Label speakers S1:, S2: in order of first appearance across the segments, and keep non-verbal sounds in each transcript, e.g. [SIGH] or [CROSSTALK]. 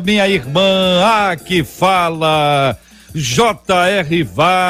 S1: minha irmã. Aqui fala J.R. Vargas.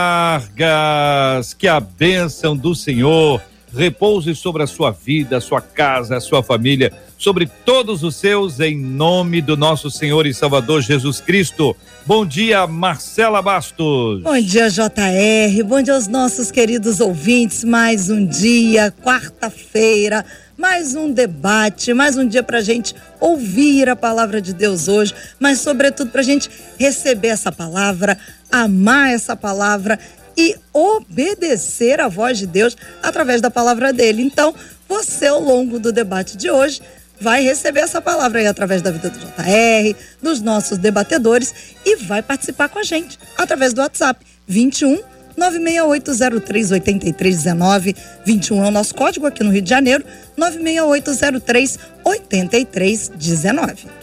S1: Que a bênção do Senhor repouse sobre a sua vida, a sua casa, a sua família, sobre todos os seus, em nome do nosso Senhor e Salvador Jesus Cristo. Bom dia, Marcela Bastos.
S2: Bom dia, JR. Bom dia aos nossos queridos ouvintes. Mais um dia, quarta-feira, mais um debate, mais um dia para a gente ouvir a palavra de Deus hoje, mas, sobretudo, para a gente receber essa palavra, amar essa palavra e obedecer à voz de Deus através da palavra dele. Então, você, ao longo do debate de hoje, vai receber essa palavra aí através da vida do JR, dos nossos debatedores e vai participar com a gente através do WhatsApp 21 96803 8319 21 é o nosso código aqui no Rio de Janeiro 96803 8319.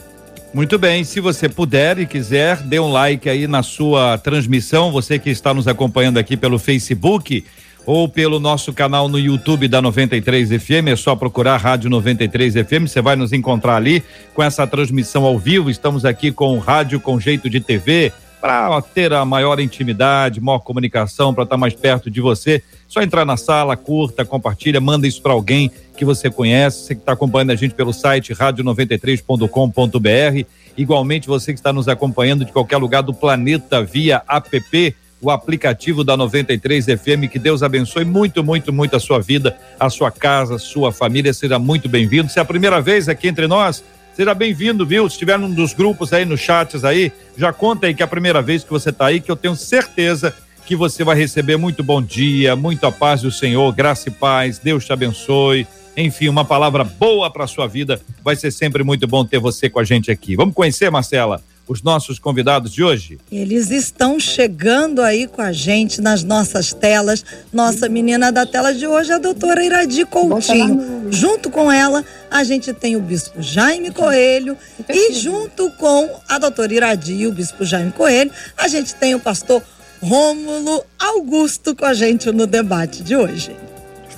S1: Muito bem, se você puder e quiser, dê um like aí na sua transmissão, você que está nos acompanhando aqui pelo Facebook ou pelo nosso canal no YouTube da 93 FM, é só procurar Rádio 93 FM, você vai nos encontrar ali com essa transmissão ao vivo. Estamos aqui com rádio com jeito de TV para ter a maior intimidade, maior comunicação, para estar mais perto de você. Só entrar na sala, curta, compartilha, manda isso para alguém que você conhece, você que está acompanhando a gente pelo site radio93.com.br. Igualmente, você que está nos acompanhando de qualquer lugar do planeta via app, o aplicativo da 93 FM. Que Deus abençoe muito, muito, muito a sua vida, a sua casa, a sua família. Seja muito bem-vindo. Se é a primeira vez aqui entre nós, seja bem-vindo, viu? Se estiver num dos grupos aí, nos chats aí, já conta aí que é a primeira vez que você está aí, que eu tenho certeza que você vai receber muito bom dia, muita paz do Senhor, graça e paz. Deus te abençoe enfim, uma palavra boa para sua vida. Vai ser sempre muito bom ter você com a gente aqui. Vamos conhecer, Marcela, os nossos convidados de hoje?
S2: Eles estão chegando aí com a gente nas nossas telas. Nossa menina da tela de hoje é a doutora Iradi Coutinho. Junto com ela, a gente tem o bispo Jaime Coelho e junto com a doutora Iradi e o bispo Jaime Coelho, a gente tem o pastor Rômulo Augusto com a gente no debate de hoje.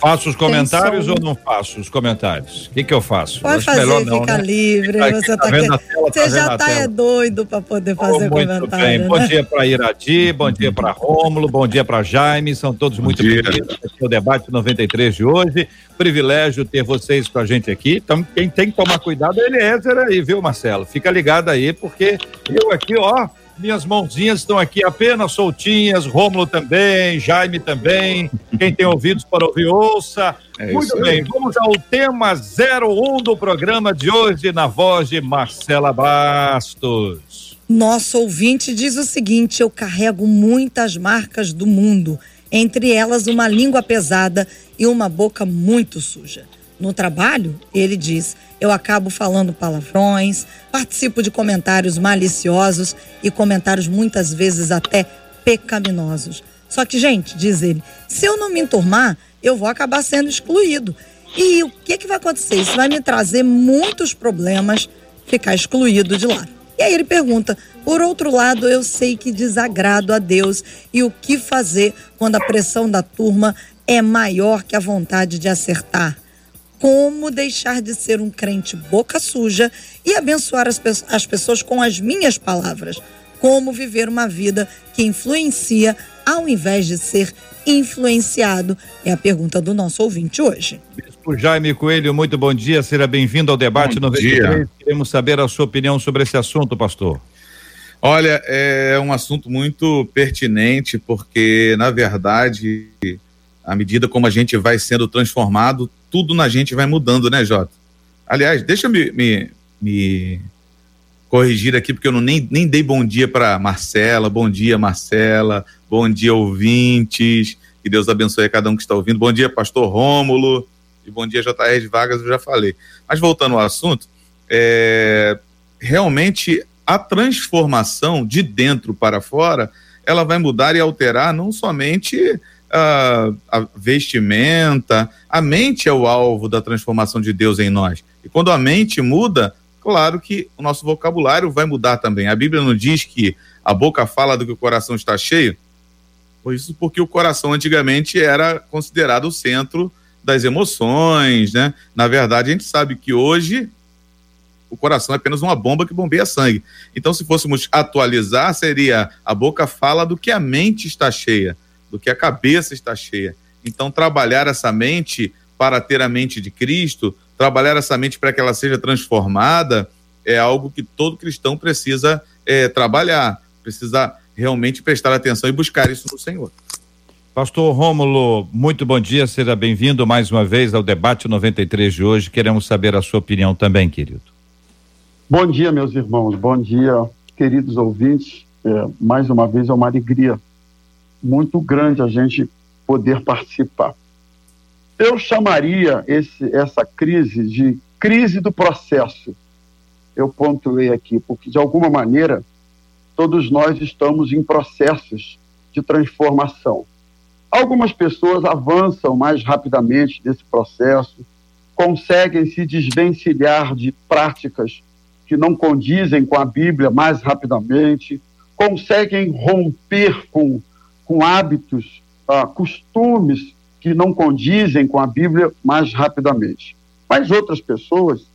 S1: Faço os comentários ou não faço os comentários? O que, que eu faço?
S2: Pode fazer, melhor não, fica né? livre. Tá você, tá que... tela, você já está é doido para poder fazer oh, muito comentário. Bem.
S1: Né? Bom dia para Iradi, bom dia para Rômulo, bom dia para Jaime, são todos bom muito bem-vindos ao debate 93 de hoje. Privilégio ter vocês com a gente aqui. Então, quem tem que tomar cuidado é Eliezer aí, viu, Marcelo? Fica ligado aí, porque eu aqui, ó, minhas mãozinhas estão aqui apenas soltinhas, Rômulo também, Jaime também. Quem tem ouvidos para ouvir, ouça. É Muito bem, vamos ao tema 01 do programa de hoje, na voz de Marcela Bastos.
S2: Nosso ouvinte diz o seguinte: eu carrego muitas marcas do mundo, entre elas uma língua pesada e uma boca muito suja. No trabalho, ele diz, eu acabo falando palavrões, participo de comentários maliciosos e comentários muitas vezes até pecaminosos. Só que, gente, diz ele, se eu não me enturmar, eu vou acabar sendo excluído. E o que, que vai acontecer? Isso vai me trazer muitos problemas ficar excluído de lá. E aí ele pergunta: por outro lado, eu sei que desagrado a Deus e o que fazer quando a pressão da turma é maior que a vontade de acertar como deixar de ser um crente boca suja e abençoar as, as pessoas com as minhas palavras. Como viver uma vida que influencia ao invés de ser influenciado? É a pergunta do nosso ouvinte hoje.
S1: Bispo Jaime Coelho, muito bom dia, seja bem-vindo ao debate bom 93. Dia. Queremos saber a sua opinião sobre esse assunto, pastor.
S3: Olha, é um assunto muito pertinente, porque, na verdade, à medida como a gente vai sendo transformado, tudo na gente vai mudando, né, Jota? Aliás, deixa eu me, me, me corrigir aqui, porque eu não, nem, nem dei bom dia para Marcela. Bom dia, Marcela. Bom dia, ouvintes. Que Deus abençoe a cada um que está ouvindo. Bom dia, Pastor Rômulo. E bom dia, JR de Vargas, eu já falei. Mas voltando ao assunto, é, realmente a transformação de dentro para fora ela vai mudar e alterar não somente a, a vestimenta, a mente é o alvo da transformação de Deus em nós. E quando a mente muda, claro que o nosso vocabulário vai mudar também. A Bíblia não diz que a boca fala do que o coração está cheio, pois isso porque o coração antigamente era considerado o centro das emoções, né? Na verdade, a gente sabe que hoje o coração é apenas uma bomba que bombeia sangue. Então, se fôssemos atualizar, seria a boca fala do que a mente está cheia, do que a cabeça está cheia. Então, trabalhar essa mente para ter a mente de Cristo, trabalhar essa mente para que ela seja transformada, é algo que todo cristão precisa é, trabalhar, precisa realmente prestar atenção e buscar isso no Senhor.
S1: Pastor Rômulo, muito bom dia, seja bem-vindo mais uma vez ao debate 93 de hoje. Queremos saber a sua opinião também, querido.
S4: Bom dia, meus irmãos. Bom dia, queridos ouvintes. É, mais uma vez é uma alegria muito grande a gente poder participar. Eu chamaria esse, essa crise de crise do processo. Eu pontuei aqui, porque de alguma maneira todos nós estamos em processos de transformação. Algumas pessoas avançam mais rapidamente nesse processo, conseguem se desvencilhar de práticas que não condizem com a Bíblia mais rapidamente, conseguem romper com, com hábitos, ah, costumes que não condizem com a Bíblia mais rapidamente. Mas outras pessoas,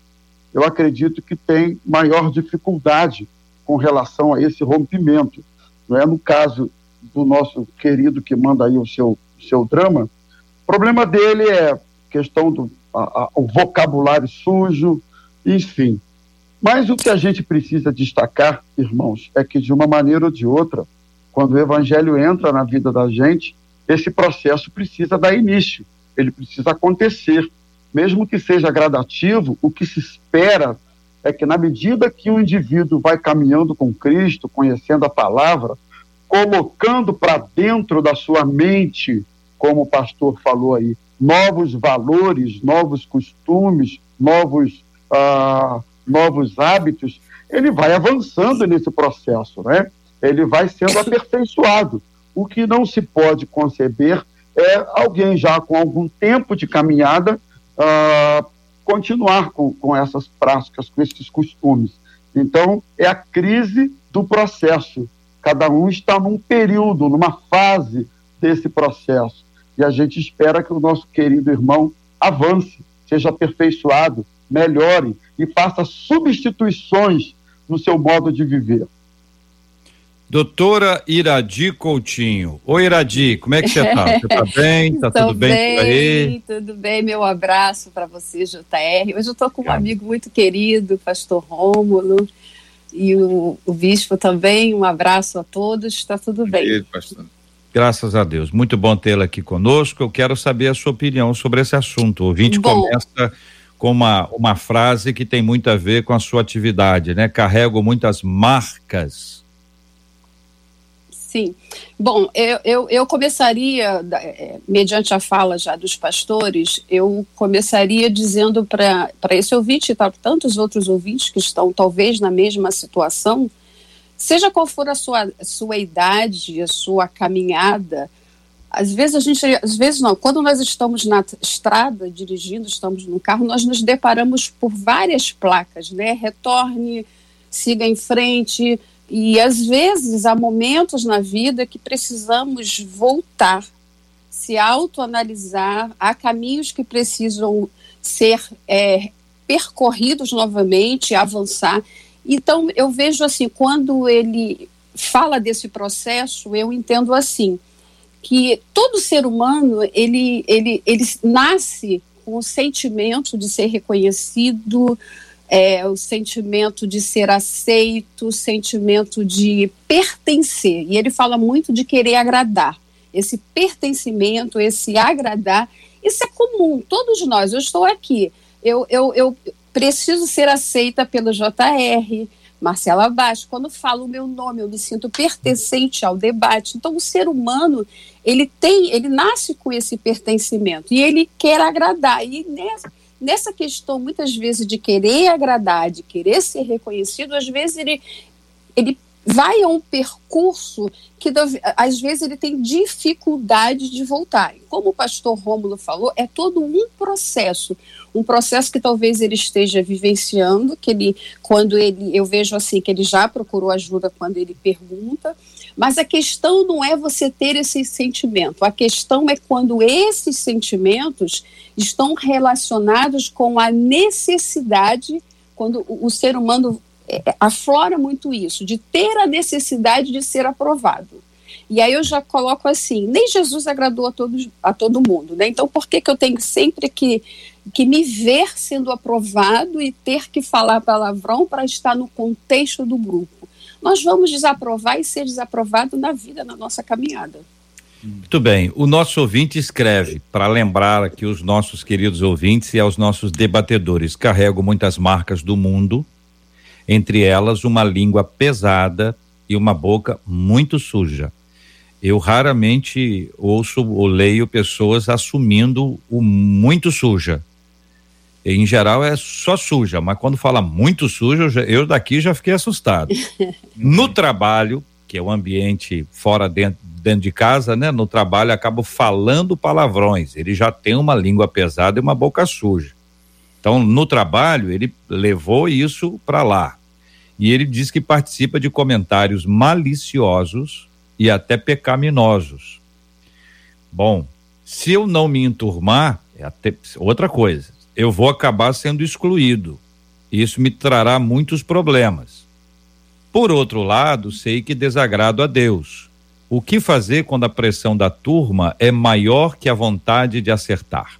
S4: eu acredito que têm maior dificuldade com relação a esse rompimento. Não é no caso do nosso querido que manda aí o seu, seu drama, o problema dele é questão do a, a, o vocabulário sujo, enfim. Mas o que a gente precisa destacar, irmãos, é que de uma maneira ou de outra, quando o evangelho entra na vida da gente, esse processo precisa dar início, ele precisa acontecer. Mesmo que seja gradativo, o que se espera é que, na medida que o indivíduo vai caminhando com Cristo, conhecendo a palavra, colocando para dentro da sua mente, como o pastor falou aí, novos valores, novos costumes, novos. Ah, novos hábitos, ele vai avançando nesse processo, né? Ele vai sendo aperfeiçoado. O que não se pode conceber é alguém já com algum tempo de caminhada uh, continuar com, com essas práticas, com esses costumes. Então, é a crise do processo. Cada um está num período, numa fase desse processo. E a gente espera que o nosso querido irmão avance, seja aperfeiçoado, melhore e faça substituições no seu modo de viver.
S1: Doutora Iradi Coutinho. Oi, Iradi, como é que você está? Você está bem? Está tudo bem, bem por aí?
S5: Tudo bem, meu abraço para você, JR. Hoje eu estou com um amigo muito querido, pastor Rômulo, e o, o bispo também. Um abraço a todos, está tudo bem. Aí, pastor.
S1: Graças a Deus. Muito bom tê-la aqui conosco. Eu quero saber a sua opinião sobre esse assunto. O ouvinte bom. começa com uma, uma frase que tem muito a ver com a sua atividade, né? Carrego muitas marcas.
S5: Sim. Bom, eu, eu, eu começaria, é, mediante a fala já dos pastores, eu começaria dizendo para esse ouvinte e para tantos outros ouvintes que estão talvez na mesma situação, seja qual for a sua, sua idade, a sua caminhada, às vezes a gente, às vezes não, quando nós estamos na estrada dirigindo, estamos no carro, nós nos deparamos por várias placas, né? Retorne, siga em frente, e às vezes há momentos na vida que precisamos voltar, se autoanalisar, há caminhos que precisam ser é, percorridos novamente, avançar. Então eu vejo assim, quando ele fala desse processo, eu entendo assim que todo ser humano ele, ele, ele nasce com o sentimento de ser reconhecido, é, o sentimento de ser aceito, o sentimento de pertencer. E ele fala muito de querer agradar. Esse pertencimento, esse agradar, isso é comum, todos nós. Eu estou aqui, eu, eu, eu preciso ser aceita pelo JR, Marcela Baixo, quando falo o meu nome, eu me sinto pertencente ao debate. Então, o ser humano, ele tem, ele nasce com esse pertencimento e ele quer agradar. E nessa, nessa questão, muitas vezes, de querer agradar, de querer ser reconhecido, às vezes ele, ele vai a um percurso que às vezes ele tem dificuldade de voltar. Como o pastor Rômulo falou, é todo um processo, um processo que talvez ele esteja vivenciando, que ele quando ele eu vejo assim que ele já procurou ajuda quando ele pergunta, mas a questão não é você ter esse sentimento, a questão é quando esses sentimentos estão relacionados com a necessidade quando o, ser humano é, é, aflora muito isso, de ter a necessidade de ser aprovado. E aí eu já coloco assim, nem Jesus agradou a, todos, a todo mundo, né? Então por que, que eu tenho sempre que, que me ver sendo aprovado e ter que falar palavrão para estar no contexto do grupo? Nós vamos desaprovar e ser desaprovado na vida, na nossa caminhada.
S1: Muito bem. O nosso ouvinte escreve, para lembrar aqui os nossos queridos ouvintes e aos nossos debatedores, carrego muitas marcas do mundo, entre elas uma língua pesada e uma boca muito suja. Eu raramente ouço ou leio pessoas assumindo o muito suja. Em geral é só suja, mas quando fala muito suja, eu daqui já fiquei assustado. [LAUGHS] no trabalho, que é o ambiente fora dentro, dentro de casa, né? No trabalho acabo falando palavrões. Ele já tem uma língua pesada e uma boca suja. Então, no trabalho, ele levou isso para lá. E ele diz que participa de comentários maliciosos e até pecaminosos. Bom, se eu não me enturmar, é até outra coisa. Eu vou acabar sendo excluído. Isso me trará muitos problemas. Por outro lado, sei que desagrado a Deus. O que fazer quando a pressão da turma é maior que a vontade de acertar?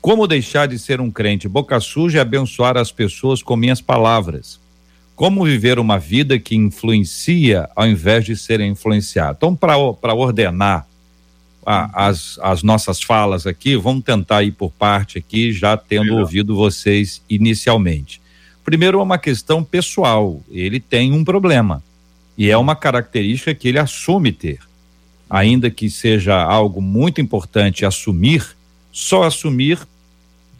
S1: Como deixar de ser um crente boca suja e abençoar as pessoas com minhas palavras? Como viver uma vida que influencia ao invés de ser influenciado? Então, para ordenar a, as, as nossas falas aqui, vamos tentar ir por parte aqui, já tendo Legal. ouvido vocês inicialmente. Primeiro, é uma questão pessoal. Ele tem um problema. E é uma característica que ele assume ter. Ainda que seja algo muito importante assumir, só assumir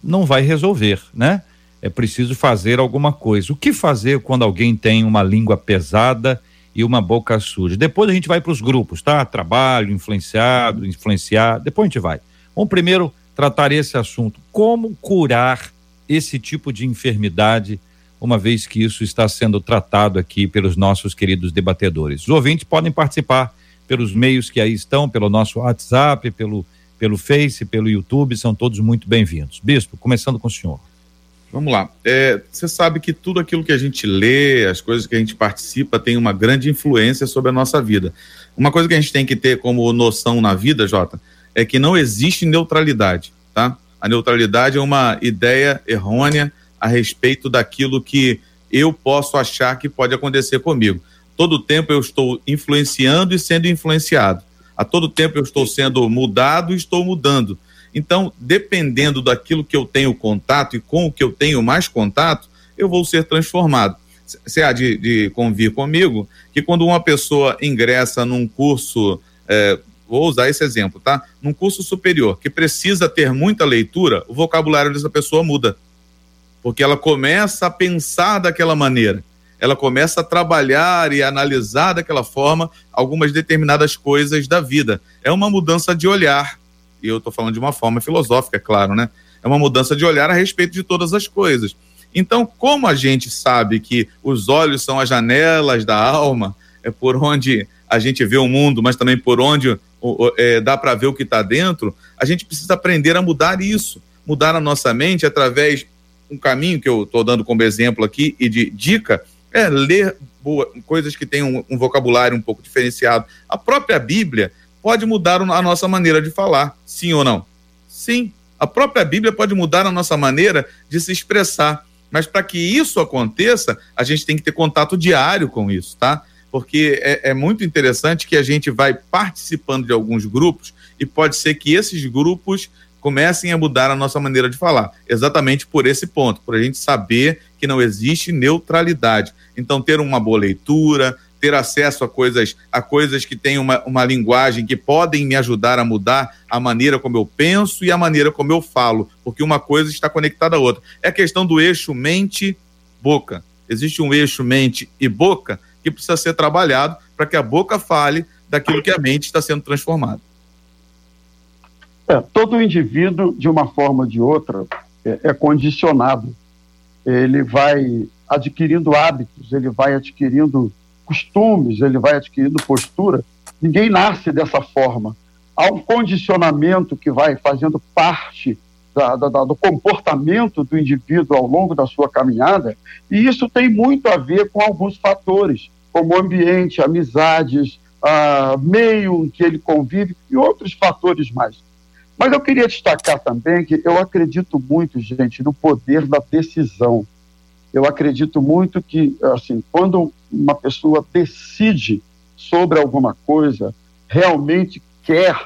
S1: não vai resolver, né? É preciso fazer alguma coisa. O que fazer quando alguém tem uma língua pesada e uma boca suja? Depois a gente vai para os grupos, tá? Trabalho, influenciado, influenciar. Depois a gente vai. Vamos primeiro tratar esse assunto. Como curar esse tipo de enfermidade, uma vez que isso está sendo tratado aqui pelos nossos queridos debatedores? Os ouvintes podem participar pelos meios que aí estão, pelo nosso WhatsApp, pelo, pelo Face, pelo YouTube, são todos muito bem-vindos. Bispo, começando com o senhor.
S3: Vamos lá. É, você sabe que tudo aquilo que a gente lê, as coisas que a gente participa, tem uma grande influência sobre a nossa vida. Uma coisa que a gente tem que ter como noção na vida, Jota, é que não existe neutralidade, tá? A neutralidade é uma ideia errônea a respeito daquilo que eu posso achar que pode acontecer comigo. Todo tempo eu estou influenciando e sendo influenciado. A todo tempo eu estou sendo mudado e estou mudando. Então, dependendo daquilo que eu tenho contato e com o que eu tenho mais contato, eu vou ser transformado. Você há de, de convir comigo que quando uma pessoa ingressa num curso, é, vou usar esse exemplo, tá? Num curso superior que precisa ter muita leitura, o vocabulário dessa pessoa muda. Porque ela começa a pensar daquela maneira ela começa a trabalhar e analisar daquela forma algumas determinadas coisas da vida. É uma mudança de olhar e eu estou falando de uma forma filosófica, é claro, né? É uma mudança de olhar a respeito de todas as coisas. Então, como a gente sabe que os olhos são as janelas da alma, é por onde a gente vê o mundo, mas também por onde é, dá para ver o que está dentro, a gente precisa aprender a mudar isso, mudar a nossa mente através um caminho que eu estou dando como exemplo aqui e de dica é ler boa, coisas que têm um, um vocabulário um pouco diferenciado. A própria Bíblia pode mudar a nossa maneira de falar, sim ou não? Sim. A própria Bíblia pode mudar a nossa maneira de se expressar. Mas para que isso aconteça, a gente tem que ter contato diário com isso, tá? Porque é, é, muito interessante que a gente vai participando de alguns grupos e pode ser que esses grupos comecem a mudar a nossa maneira de falar. Exatamente por esse ponto, por a gente saber que não existe neutralidade. Então, ter uma boa leitura, ter acesso a coisas, a coisas que têm uma, uma linguagem que podem me ajudar a mudar a maneira como eu penso e a maneira como eu falo, porque uma coisa está conectada à outra. É a questão do eixo mente-boca. Existe um eixo mente e boca, que precisa ser trabalhado para que a boca fale daquilo que a mente está sendo transformada.
S4: É, todo indivíduo, de uma forma ou de outra, é, é condicionado. Ele vai adquirindo hábitos, ele vai adquirindo costumes, ele vai adquirindo postura. Ninguém nasce dessa forma. Há um condicionamento que vai fazendo parte da, da, do comportamento do indivíduo ao longo da sua caminhada, e isso tem muito a ver com alguns fatores, como ambiente, amizades, ah, meio em que ele convive e outros fatores mais. Mas eu queria destacar também que eu acredito muito, gente, no poder da decisão. Eu acredito muito que, assim, quando uma pessoa decide sobre alguma coisa, realmente quer,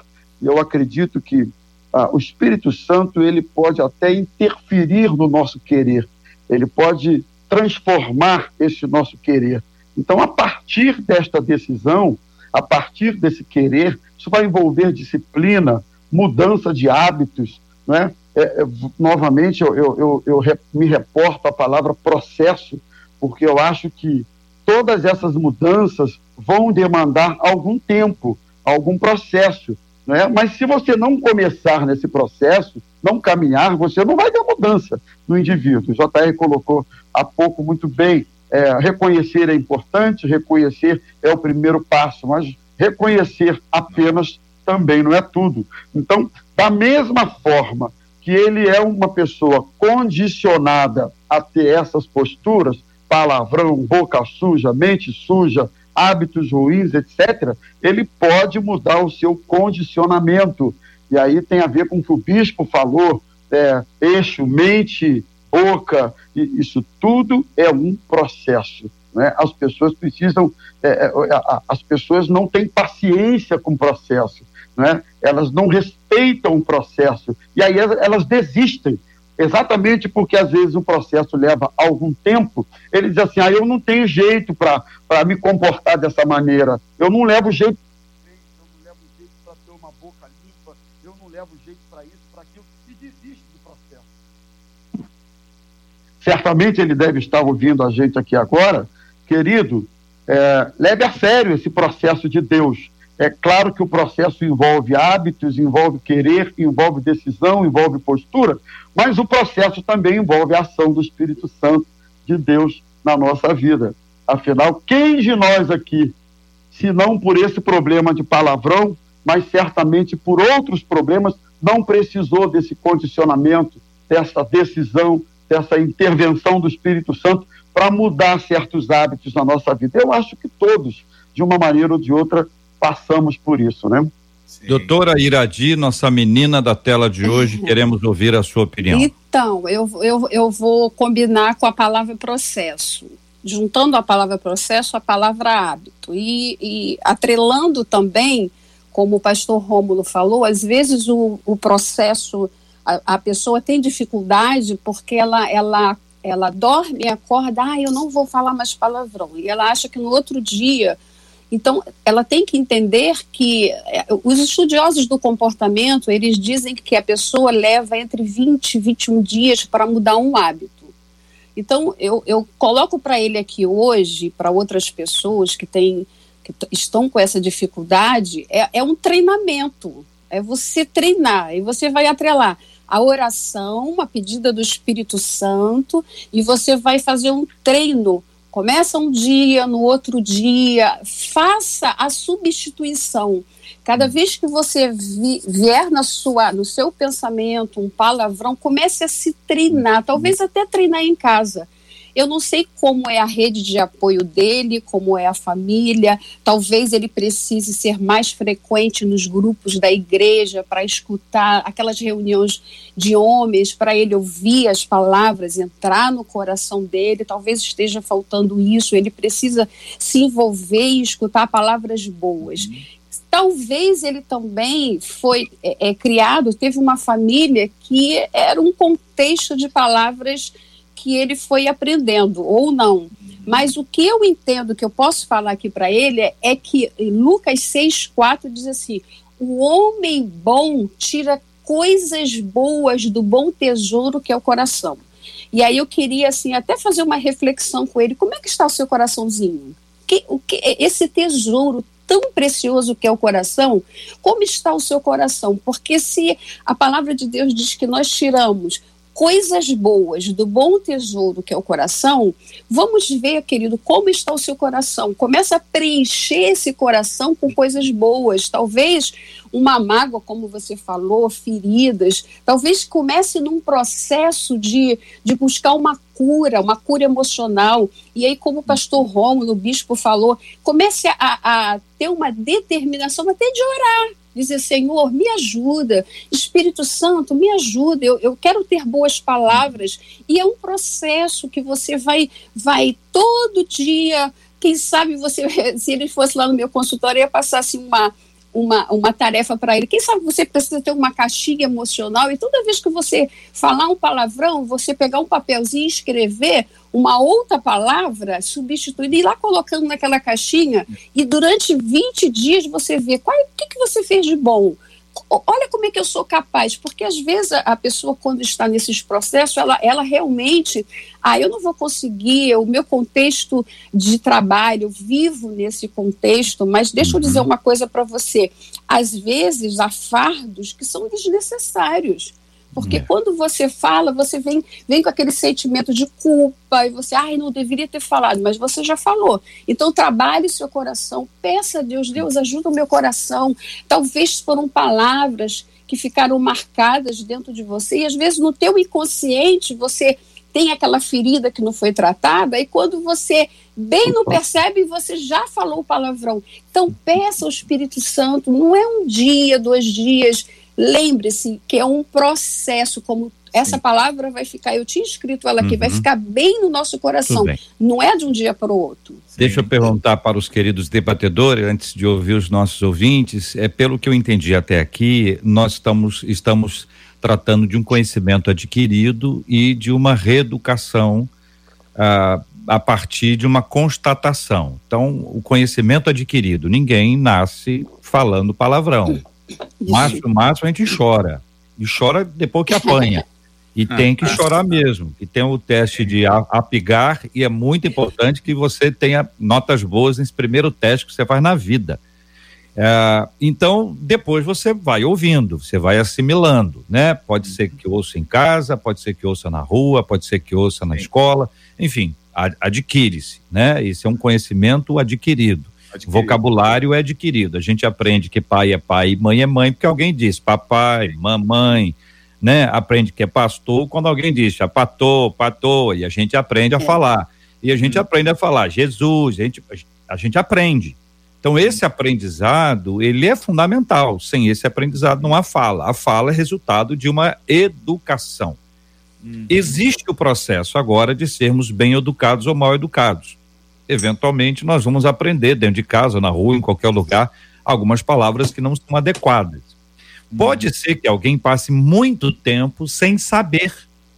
S4: eu acredito que ah, o Espírito Santo ele pode até interferir no nosso querer, ele pode transformar esse nosso querer. Então, a partir desta decisão, a partir desse querer, isso vai envolver disciplina, mudança de hábitos, né? É, é, novamente, eu, eu, eu, eu me reporto à palavra processo, porque eu acho que todas essas mudanças vão demandar algum tempo, algum processo. Né? Mas se você não começar nesse processo, não caminhar, você não vai ter mudança no indivíduo. O JR colocou há pouco muito bem. É, reconhecer é importante, reconhecer é o primeiro passo, mas reconhecer apenas também não é tudo. Então, da mesma forma que ele é uma pessoa condicionada a ter essas posturas, palavrão, boca suja, mente suja, hábitos ruins, etc., ele pode mudar o seu condicionamento. E aí tem a ver com o que o bispo falou, é, eixo, mente, boca, isso tudo é um processo. Né? As pessoas precisam, é, é as pessoas não têm paciência com o processo né? elas não respeitam o processo. E aí elas desistem. Exatamente porque às vezes o processo leva algum tempo, ele diz assim: ah, eu não tenho jeito para me comportar dessa maneira, eu não levo jeito eu não levo jeito para ter uma boca limpa, eu não levo jeito para isso, para aquilo, desiste do processo. Certamente ele deve estar ouvindo a gente aqui agora, querido, é, leve a sério esse processo de Deus é claro que o processo envolve hábitos, envolve querer, envolve decisão, envolve postura, mas o processo também envolve a ação do Espírito Santo de Deus na nossa vida. Afinal, quem de nós aqui, se não por esse problema de palavrão, mas certamente por outros problemas, não precisou desse condicionamento, dessa decisão, dessa intervenção do Espírito Santo para mudar certos hábitos na nossa vida? Eu acho que todos, de uma maneira ou de outra, passamos por isso, né?
S1: Sim. Doutora Iradi, nossa menina da tela de hoje, queremos ouvir a sua opinião.
S5: Então, eu, eu, eu vou combinar com a palavra processo, juntando a palavra processo, a palavra hábito, e, e atrelando também, como o pastor Rômulo falou, às vezes o, o processo, a, a pessoa tem dificuldade porque ela, ela ela dorme e acorda, ah, eu não vou falar mais palavrão. E ela acha que no outro dia então, ela tem que entender que é, os estudiosos do comportamento, eles dizem que a pessoa leva entre 20 e 21 dias para mudar um hábito. Então, eu, eu coloco para ele aqui hoje, para outras pessoas que, têm, que estão com essa dificuldade, é, é um treinamento. É você treinar e você vai atrelar a oração, uma pedida do Espírito Santo, e você vai fazer um treino Começa um dia, no outro dia, faça a substituição. Cada vez que você vi, vier na sua, no seu pensamento um palavrão, comece a se treinar, talvez até treinar em casa. Eu não sei como é a rede de apoio dele, como é a família. Talvez ele precise ser mais frequente nos grupos da igreja para escutar aquelas reuniões de homens, para ele ouvir as palavras, entrar no coração dele. Talvez esteja faltando isso. Ele precisa se envolver e escutar palavras boas. Talvez ele também foi é, é, criado, teve uma família que era um contexto de palavras que ele foi aprendendo, ou não. Mas o que eu entendo que eu posso falar aqui para ele é, é que Lucas 6,4 diz assim: o homem bom tira coisas boas do bom tesouro que é o coração. E aí eu queria assim até fazer uma reflexão com ele. Como é que está o seu coraçãozinho? que, o que esse tesouro tão precioso que é o coração, como está o seu coração? Porque se a palavra de Deus diz que nós tiramos coisas boas do bom tesouro que é o coração, vamos ver, querido, como está o seu coração. Começa a preencher esse coração com coisas boas. Talvez uma mágoa, como você falou, feridas. Talvez comece num processo de, de buscar uma cura, uma cura emocional. E aí, como o pastor Romulo, o bispo, falou, comece a, a ter uma determinação até de orar dizer: Senhor, me ajuda, Espírito Santo, me ajuda, eu, eu quero ter boas palavras. E é um processo que você vai, vai todo dia. Quem sabe você, [LAUGHS] se ele fosse lá no meu consultório, ia passar assim uma uma, uma tarefa para ele. Quem sabe você precisa ter uma caixinha emocional e toda vez que você falar um palavrão, você pegar um papelzinho e escrever uma outra palavra, substituindo, e ir lá colocando naquela caixinha e durante 20 dias você vê qual, o que, que você fez de bom olha como é que eu sou capaz, porque às vezes a pessoa, quando está nesses processos, ela, ela realmente, ah, eu não vou conseguir, o meu contexto de trabalho, eu vivo nesse contexto, mas deixa uhum. eu dizer uma coisa para você, às vezes há fardos que são desnecessários, porque é. quando você fala, você vem, vem com aquele sentimento de culpa e você, ai, não deveria ter falado, mas você já falou. Então, trabalhe seu coração, peça a Deus, Deus, ajuda o meu coração. Talvez foram palavras que ficaram marcadas dentro de você e às vezes no teu inconsciente você tem aquela ferida que não foi tratada e quando você bem não percebe, você já falou o palavrão. Então, peça ao Espírito Santo, não é um dia, dois dias, Lembre-se que é um processo, como essa palavra vai ficar, eu tinha escrito ela aqui, uhum. vai ficar bem no nosso coração. Não é de um dia para o outro.
S1: Deixa eu perguntar para os queridos debatedores, antes de ouvir os nossos ouvintes, é pelo que eu entendi até aqui, nós estamos, estamos tratando de um conhecimento adquirido e de uma reeducação ah, a partir de uma constatação. Então, o conhecimento adquirido, ninguém nasce falando palavrão. Máximo, máximo a gente chora. E chora depois que apanha. E [LAUGHS] ah, tem que ah. chorar mesmo. E tem o teste de apigar, e é muito importante que você tenha notas boas nesse primeiro teste que você faz na vida. É, então, depois você vai ouvindo, você vai assimilando, né? Pode ser que ouça em casa, pode ser que ouça na rua, pode ser que ouça na escola, enfim, adquire-se, né? Isso é um conhecimento adquirido. Adquirido. Vocabulário é adquirido. A gente aprende que pai é pai e mãe é mãe, porque alguém diz papai, mamãe, né? Aprende que é pastor quando alguém diz chapatou, patou, e a gente aprende a é. falar. E a gente hum. aprende a falar Jesus, a gente, a gente aprende. Então, esse aprendizado, ele é fundamental. Sem esse aprendizado não há fala. A fala é resultado de uma educação. Uhum. Existe o processo agora de sermos bem educados ou mal educados eventualmente nós vamos aprender dentro de casa, na rua, em qualquer lugar, algumas palavras que não são adequadas. Pode ser que alguém passe muito tempo sem saber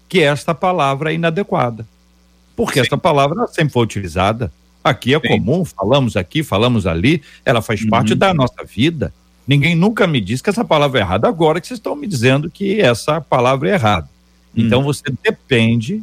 S1: que esta palavra é inadequada. Porque Sim. esta palavra sempre foi utilizada. Aqui é Sim. comum, falamos aqui, falamos ali, ela faz uhum. parte da nossa vida. Ninguém nunca me disse que essa palavra é errada, agora que vocês estão me dizendo que essa palavra é errada. Então uhum. você depende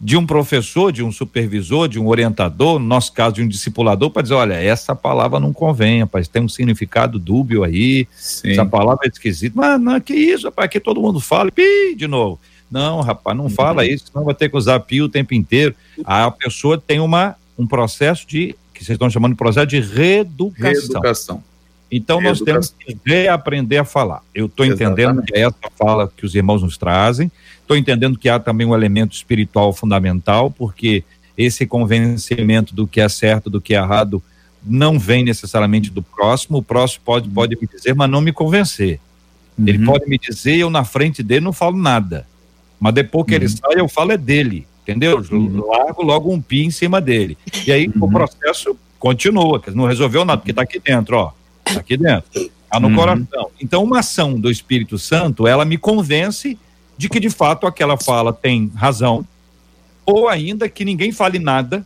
S1: de um professor, de um supervisor, de um orientador, no nosso caso de um discipulador, para dizer, olha, essa palavra não convém, rapaz, tem um significado dúbio aí, Sim. essa palavra é esquisita, mas não, que isso, rapaz, que todo mundo fala, pi, de novo. Não, rapaz, não uhum. fala isso, senão vai ter que usar pi o tempo inteiro. A pessoa tem uma, um processo de, que vocês estão chamando de processo de reeducação. Reeducação. Então nós temos que reaprender a falar. Eu estou entendendo que é essa fala que os irmãos nos trazem, Estou entendendo que há também um elemento espiritual fundamental, porque esse convencimento do que é certo, do que é errado, não vem necessariamente do próximo. O próximo pode, pode me dizer, mas não me convencer. Uhum. Ele pode me dizer, eu na frente dele não falo nada. Mas depois que uhum. ele sai, eu falo é dele. Entendeu? Uhum. Largo logo um pi em cima dele. E aí o uhum. processo continua, não resolveu nada, porque está aqui dentro, ó. Está aqui dentro. Está no uhum. coração. Então, uma ação do Espírito Santo, ela me convence de que de fato aquela fala tem razão, ou ainda que ninguém fale nada,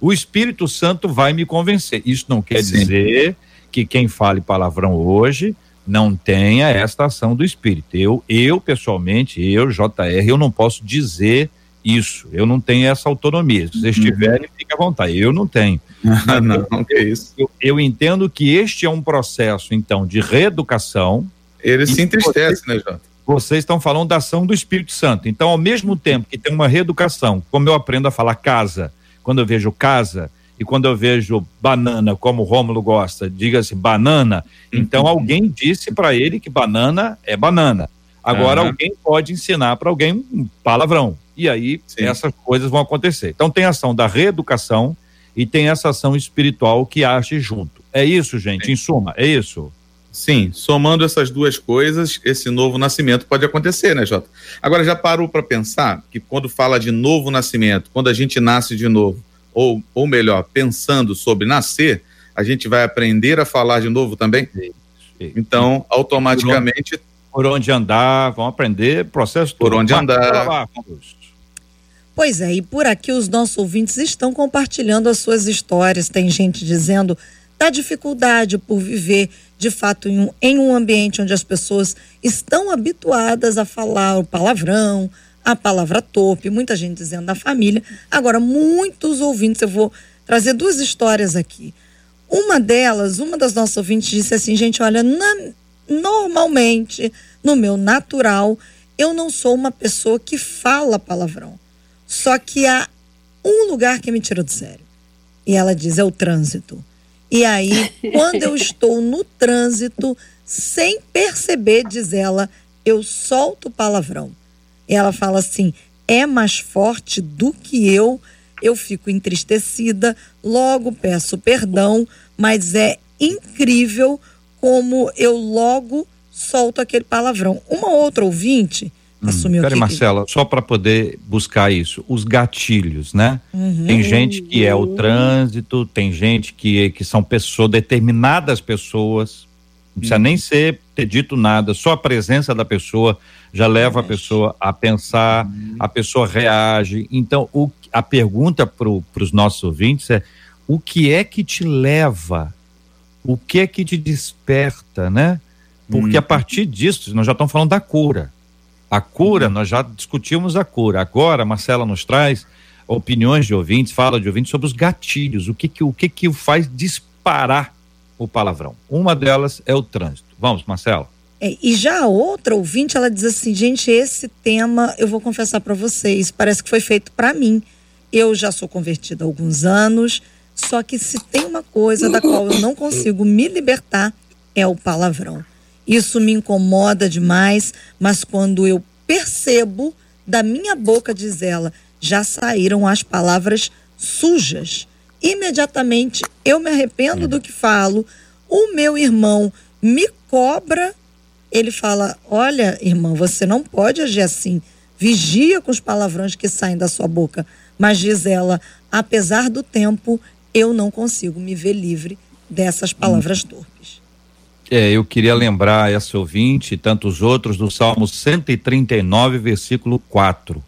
S1: o Espírito Santo vai me convencer. Isso não quer Sim. dizer que quem fale palavrão hoje não tenha esta ação do Espírito. Eu, eu pessoalmente, eu, JR, eu não posso dizer isso. Eu não tenho essa autonomia. Se vocês uhum. tiverem, fique à vontade. Eu não tenho. [LAUGHS]
S3: não, não é isso.
S1: Eu, eu, entendo que este é um processo, então, de reeducação.
S3: Ele se entristece, vocês, né, Jota?
S1: Vocês estão falando da ação do Espírito Santo. Então, ao mesmo tempo que tem uma reeducação, como eu aprendo a falar casa, quando eu vejo casa, e quando eu vejo banana, como o Rômulo gosta, diga-se banana, então uhum. alguém disse para ele que banana é banana. Agora uhum. alguém pode ensinar para alguém um palavrão. E aí Sim. essas coisas vão acontecer. Então tem a ação da reeducação e tem essa ação espiritual que age junto. É isso, gente, Sim. em suma, é isso.
S3: Sim, somando essas duas coisas, esse novo nascimento pode acontecer, né, Jota? Agora já parou para pensar que quando fala de novo nascimento, quando a gente nasce de novo, ou, ou melhor, pensando sobre nascer, a gente vai aprender a falar de novo também? Então, automaticamente.
S1: Por onde andar, vão aprender processo
S3: Por onde andar.
S2: Pois é, e por aqui os nossos ouvintes estão compartilhando as suas histórias. Tem gente dizendo da dificuldade por viver de fato em um, em um ambiente onde as pessoas estão habituadas a falar o palavrão, a palavra torpe, muita gente dizendo da família. Agora, muitos ouvintes, eu vou trazer duas histórias aqui. Uma delas, uma das nossas ouvintes disse assim, gente, olha, na, normalmente, no meu natural, eu não sou uma pessoa que fala palavrão. Só que há um lugar que me tira do sério. E ela diz, é o trânsito. E aí, quando eu estou no trânsito, sem perceber, diz ela, eu solto palavrão ela fala assim: é mais forte do que eu, eu fico entristecida, logo peço perdão, mas é incrível como eu logo solto aquele palavrão. Uma outra ouvinte hum, assumiu
S1: Peraí, Marcela, só para poder buscar isso, os gatilhos, né? Uhum. Tem gente que é o trânsito, tem gente que, que são pessoas, determinadas pessoas, não precisa uhum. nem ser ter dito nada, só a presença da pessoa já leva a pessoa a pensar, uhum. a pessoa reage. Então, o, a pergunta para os nossos ouvintes é: o que é que te leva? O que é que te desperta, né? Porque a uhum. partir disso, nós já estamos falando da cura. A cura, uhum. nós já discutimos a cura. Agora, a Marcela nos traz opiniões de ouvintes, fala de ouvintes sobre os gatilhos, o que que o que que o faz disparar o palavrão. Uma delas é o trânsito. Vamos, Marcela.
S2: É, e já a outra ouvinte, ela diz assim, gente, esse tema, eu vou confessar para vocês, parece que foi feito para mim. Eu já sou convertida há alguns anos, só que se tem uma coisa da qual eu não consigo me libertar, é o palavrão. Isso me incomoda demais, mas quando eu percebo da minha boca, diz ela, já saíram as palavras sujas. Imediatamente eu me arrependo do que falo, o meu irmão me cobra ele fala: Olha, irmã, você não pode agir assim. Vigia com os palavrões que saem da sua boca. Mas diz ela: apesar do tempo, eu não consigo me ver livre dessas palavras hum. torpes.
S1: É, eu queria lembrar essa ouvinte e tantos outros do Salmo 139, versículo 4.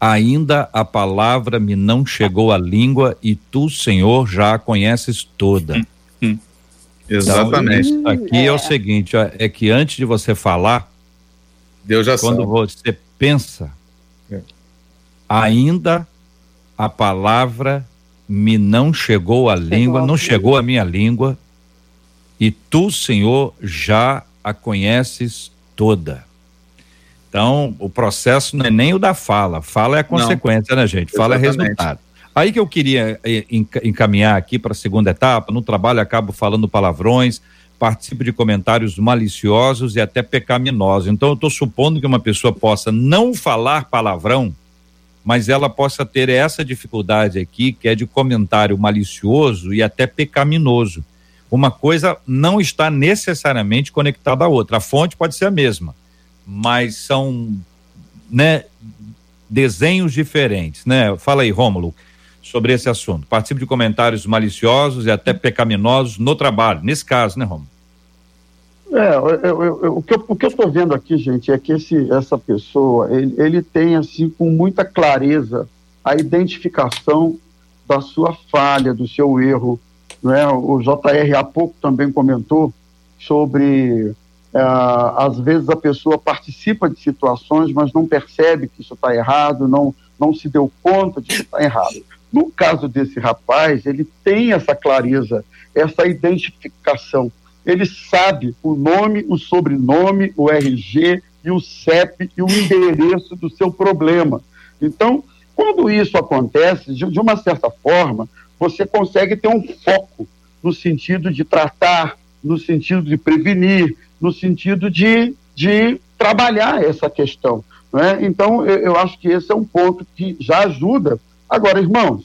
S1: Ainda a palavra me não chegou à língua e tu, Senhor, já a conheces toda.
S3: Exatamente.
S1: Então, aqui é. é. o seguinte, é que antes de você falar,
S3: Deus já
S1: quando
S3: sabe.
S1: você pensa, é. ainda a palavra me não chegou à língua, não chegou à minha língua, e tu, Senhor, já a conheces toda. Então, o processo não é nem o da fala, fala é a consequência, não. né, gente? Fala Exatamente. é resultado. Aí que eu queria eh, encaminhar aqui para a segunda etapa, no trabalho acabo falando palavrões, participo de comentários maliciosos e até pecaminosos. Então eu estou supondo que uma pessoa possa não falar palavrão, mas ela possa ter essa dificuldade aqui, que é de comentário malicioso e até pecaminoso. Uma coisa não está necessariamente conectada à outra. A fonte pode ser a mesma, mas são, né, desenhos diferentes, né? Fala aí, Rômulo sobre esse assunto. Participe de comentários maliciosos e até pecaminosos no trabalho, nesse caso, né, Romo?
S4: É, eu, eu, eu, o que eu estou vendo aqui, gente, é que esse, essa pessoa, ele, ele tem, assim, com muita clareza, a identificação da sua falha, do seu erro. Né? O JR há pouco também comentou sobre, é, às vezes, a pessoa participa de situações, mas não percebe que isso está errado, não, não se deu conta de que está errado. No caso desse rapaz, ele tem essa clareza, essa identificação. Ele sabe o nome, o sobrenome, o RG e o CEP e o endereço do seu problema. Então, quando isso acontece, de, de uma certa forma, você consegue ter um foco no sentido de tratar, no sentido de prevenir, no sentido de, de trabalhar essa questão. Né? Então, eu, eu, acho que esse é um ponto que já ajuda. Agora, irmãos,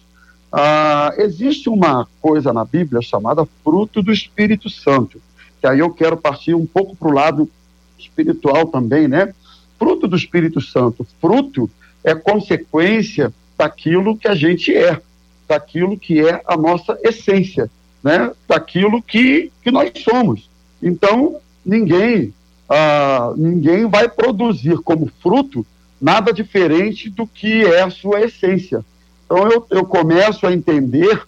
S4: ah, existe uma coisa na Bíblia chamada fruto do Espírito Santo, que aí eu quero partir um pouco para o lado espiritual também, né? Fruto do Espírito Santo. Fruto é consequência daquilo que a gente é, daquilo que é a nossa essência, né? Daquilo que, que nós somos. Então, ninguém ah, ninguém vai produzir como fruto nada diferente do que é a sua essência. Então eu, eu começo a entender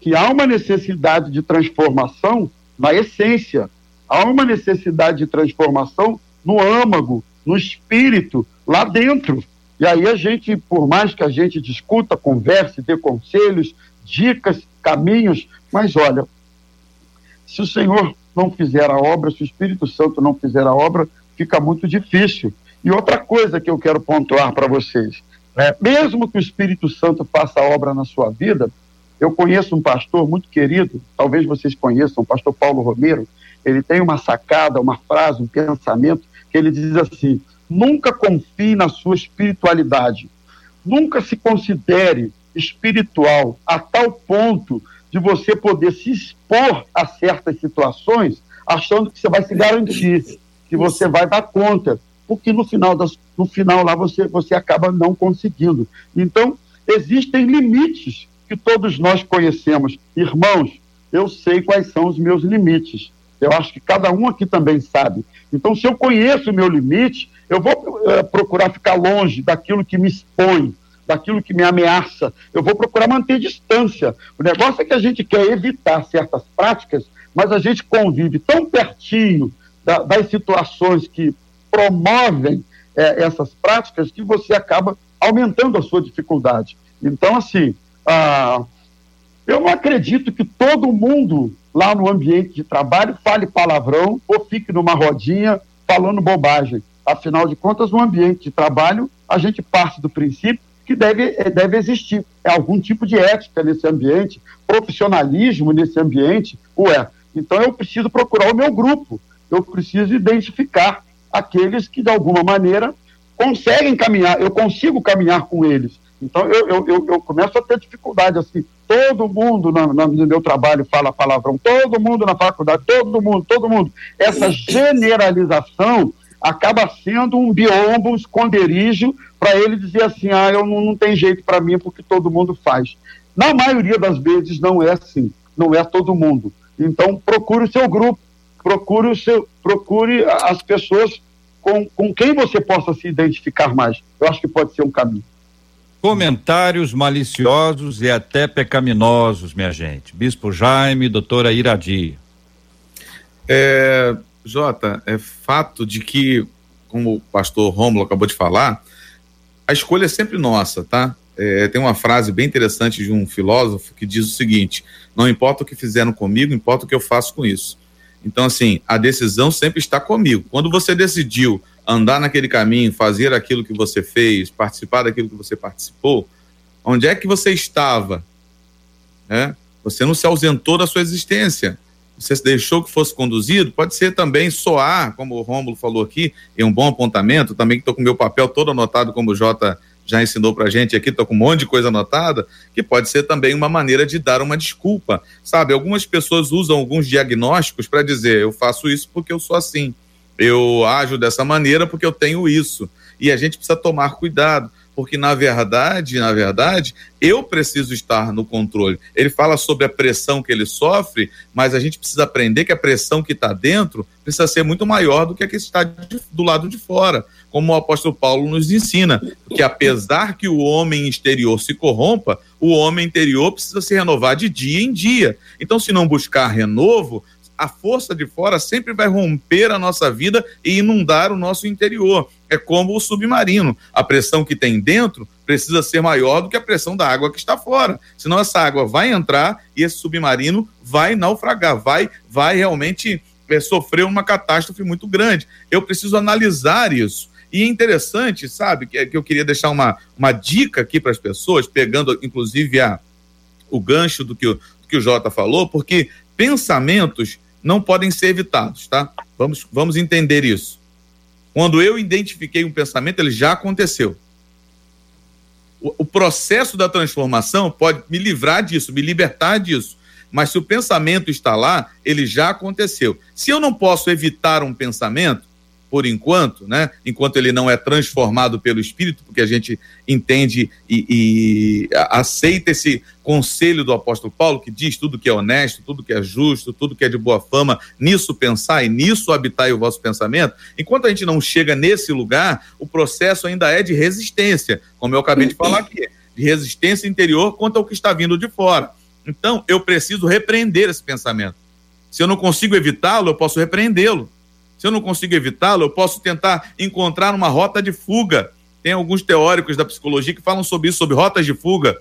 S4: que há uma necessidade de transformação na essência, há uma necessidade de transformação no âmago, no espírito, lá dentro. E aí a gente, por mais que a gente discuta, converse, dê conselhos, dicas, caminhos, mas olha, se o Senhor não fizer a obra, se o Espírito Santo não fizer a obra, fica muito difícil. E outra coisa que eu quero pontuar para vocês, é, mesmo que o Espírito Santo faça a obra na sua vida, eu conheço um pastor muito querido, talvez vocês conheçam, o pastor Paulo Romero, ele tem uma sacada, uma frase, um pensamento, que ele diz assim: nunca confie na sua espiritualidade, nunca se considere espiritual a tal ponto de você poder se expor a certas situações, achando que você vai se garantir, que você vai dar conta, porque no final, das, no final lá você, você acaba não conseguindo. Então, existem limites que todos nós conhecemos. Irmãos, eu sei quais são os meus limites. Eu acho que cada um aqui também sabe. Então, se eu conheço o meu limite, eu vou é, procurar ficar longe daquilo que me expõe, daquilo que me ameaça. Eu vou procurar manter distância. O negócio é que a gente quer evitar certas práticas, mas a gente convive tão pertinho da, das situações que promovem é, essas práticas que você acaba aumentando a sua dificuldade. Então, assim, ah, eu não acredito que todo mundo lá no ambiente de trabalho fale palavrão ou fique numa rodinha falando bobagem. Afinal de contas, no ambiente de trabalho, a gente parte do princípio que deve, eh, deve existir algum tipo de ética nesse ambiente, profissionalismo nesse ambiente, ué. Então eu preciso procurar o meu grupo, eu preciso identificar aqueles que de alguma maneira conseguem caminhar, eu consigo caminhar com eles. Então eu, eu, eu, eu começo a ter dificuldade assim. Todo mundo na, no meu trabalho fala palavrão, todo mundo na faculdade, todo mundo, todo mundo. Essa generalização acaba sendo um biombo, um esconderijo para ele dizer assim, ah, eu não, não tem jeito para mim porque todo mundo faz. Na maioria das vezes não é assim, não é todo mundo. Então procure o seu grupo, procure o seu, procure as pessoas com, com quem você possa se identificar mais. Eu acho que pode ser um caminho.
S1: Comentários maliciosos e até pecaminosos, minha gente. Bispo Jaime, doutora Iradi.
S3: É, Jota, é fato de que, como o pastor Rômulo acabou de falar, a escolha é sempre nossa, tá? É, tem uma frase bem interessante de um filósofo que diz o seguinte: não importa o que fizeram comigo, importa o que eu faço com isso. Então, assim, a decisão sempre está comigo. Quando você decidiu andar naquele caminho, fazer aquilo que você fez, participar daquilo que você participou, onde é que você estava? É? Você não se ausentou da sua existência você deixou que fosse conduzido, pode ser também soar, como o Rômulo falou aqui, e um bom apontamento, também estou com meu papel todo anotado, como o Jota já ensinou para gente aqui, estou com um monte de coisa anotada, que pode ser também uma maneira de dar uma desculpa. Sabe, algumas pessoas usam alguns diagnósticos para dizer, eu faço isso porque eu sou assim, eu ajo dessa maneira porque eu tenho isso. E a gente precisa tomar cuidado porque na verdade, na verdade, eu preciso estar no controle. Ele fala sobre a pressão que ele sofre, mas a gente precisa aprender que a pressão que está dentro precisa ser muito maior do que a que está de, do lado de fora, como o apóstolo Paulo nos ensina, que apesar que o homem exterior se corrompa, o homem interior precisa se renovar de dia em dia. Então, se não buscar renovo, a força de fora sempre vai romper a nossa vida e inundar o nosso interior. É como o submarino. A pressão que tem dentro precisa ser maior do que a pressão da água que está fora. Senão essa água vai entrar e esse submarino vai naufragar, vai, vai realmente é, sofrer uma catástrofe muito grande. Eu preciso analisar isso. E é interessante, sabe, que, que eu queria deixar uma, uma dica aqui para as pessoas, pegando inclusive a, o gancho do que, o, que o Jota falou, porque pensamentos não podem ser evitados, tá? Vamos, vamos entender isso. Quando eu identifiquei um pensamento, ele já aconteceu. O, o processo da transformação pode me livrar disso, me libertar disso. Mas se o pensamento está lá, ele já aconteceu. Se eu não posso evitar um pensamento, por enquanto, né? Enquanto ele não é transformado pelo Espírito, porque a gente entende e, e, aceita esse conselho do apóstolo Paulo, que diz tudo que é honesto, tudo que é justo, tudo que é de boa fama, nisso pensar e nisso habitar o vosso pensamento. Enquanto a gente não chega nesse lugar, o processo ainda é de resistência, como eu acabei de falar aqui, de resistência interior quanto ao que está vindo de fora. Então, eu preciso repreender esse pensamento. Se eu não consigo evitá-lo, eu posso repreendê-lo. Se eu não consigo evitá-lo, eu posso tentar encontrar uma rota de fuga. Tem alguns teóricos da psicologia que falam sobre isso, sobre rotas de fuga.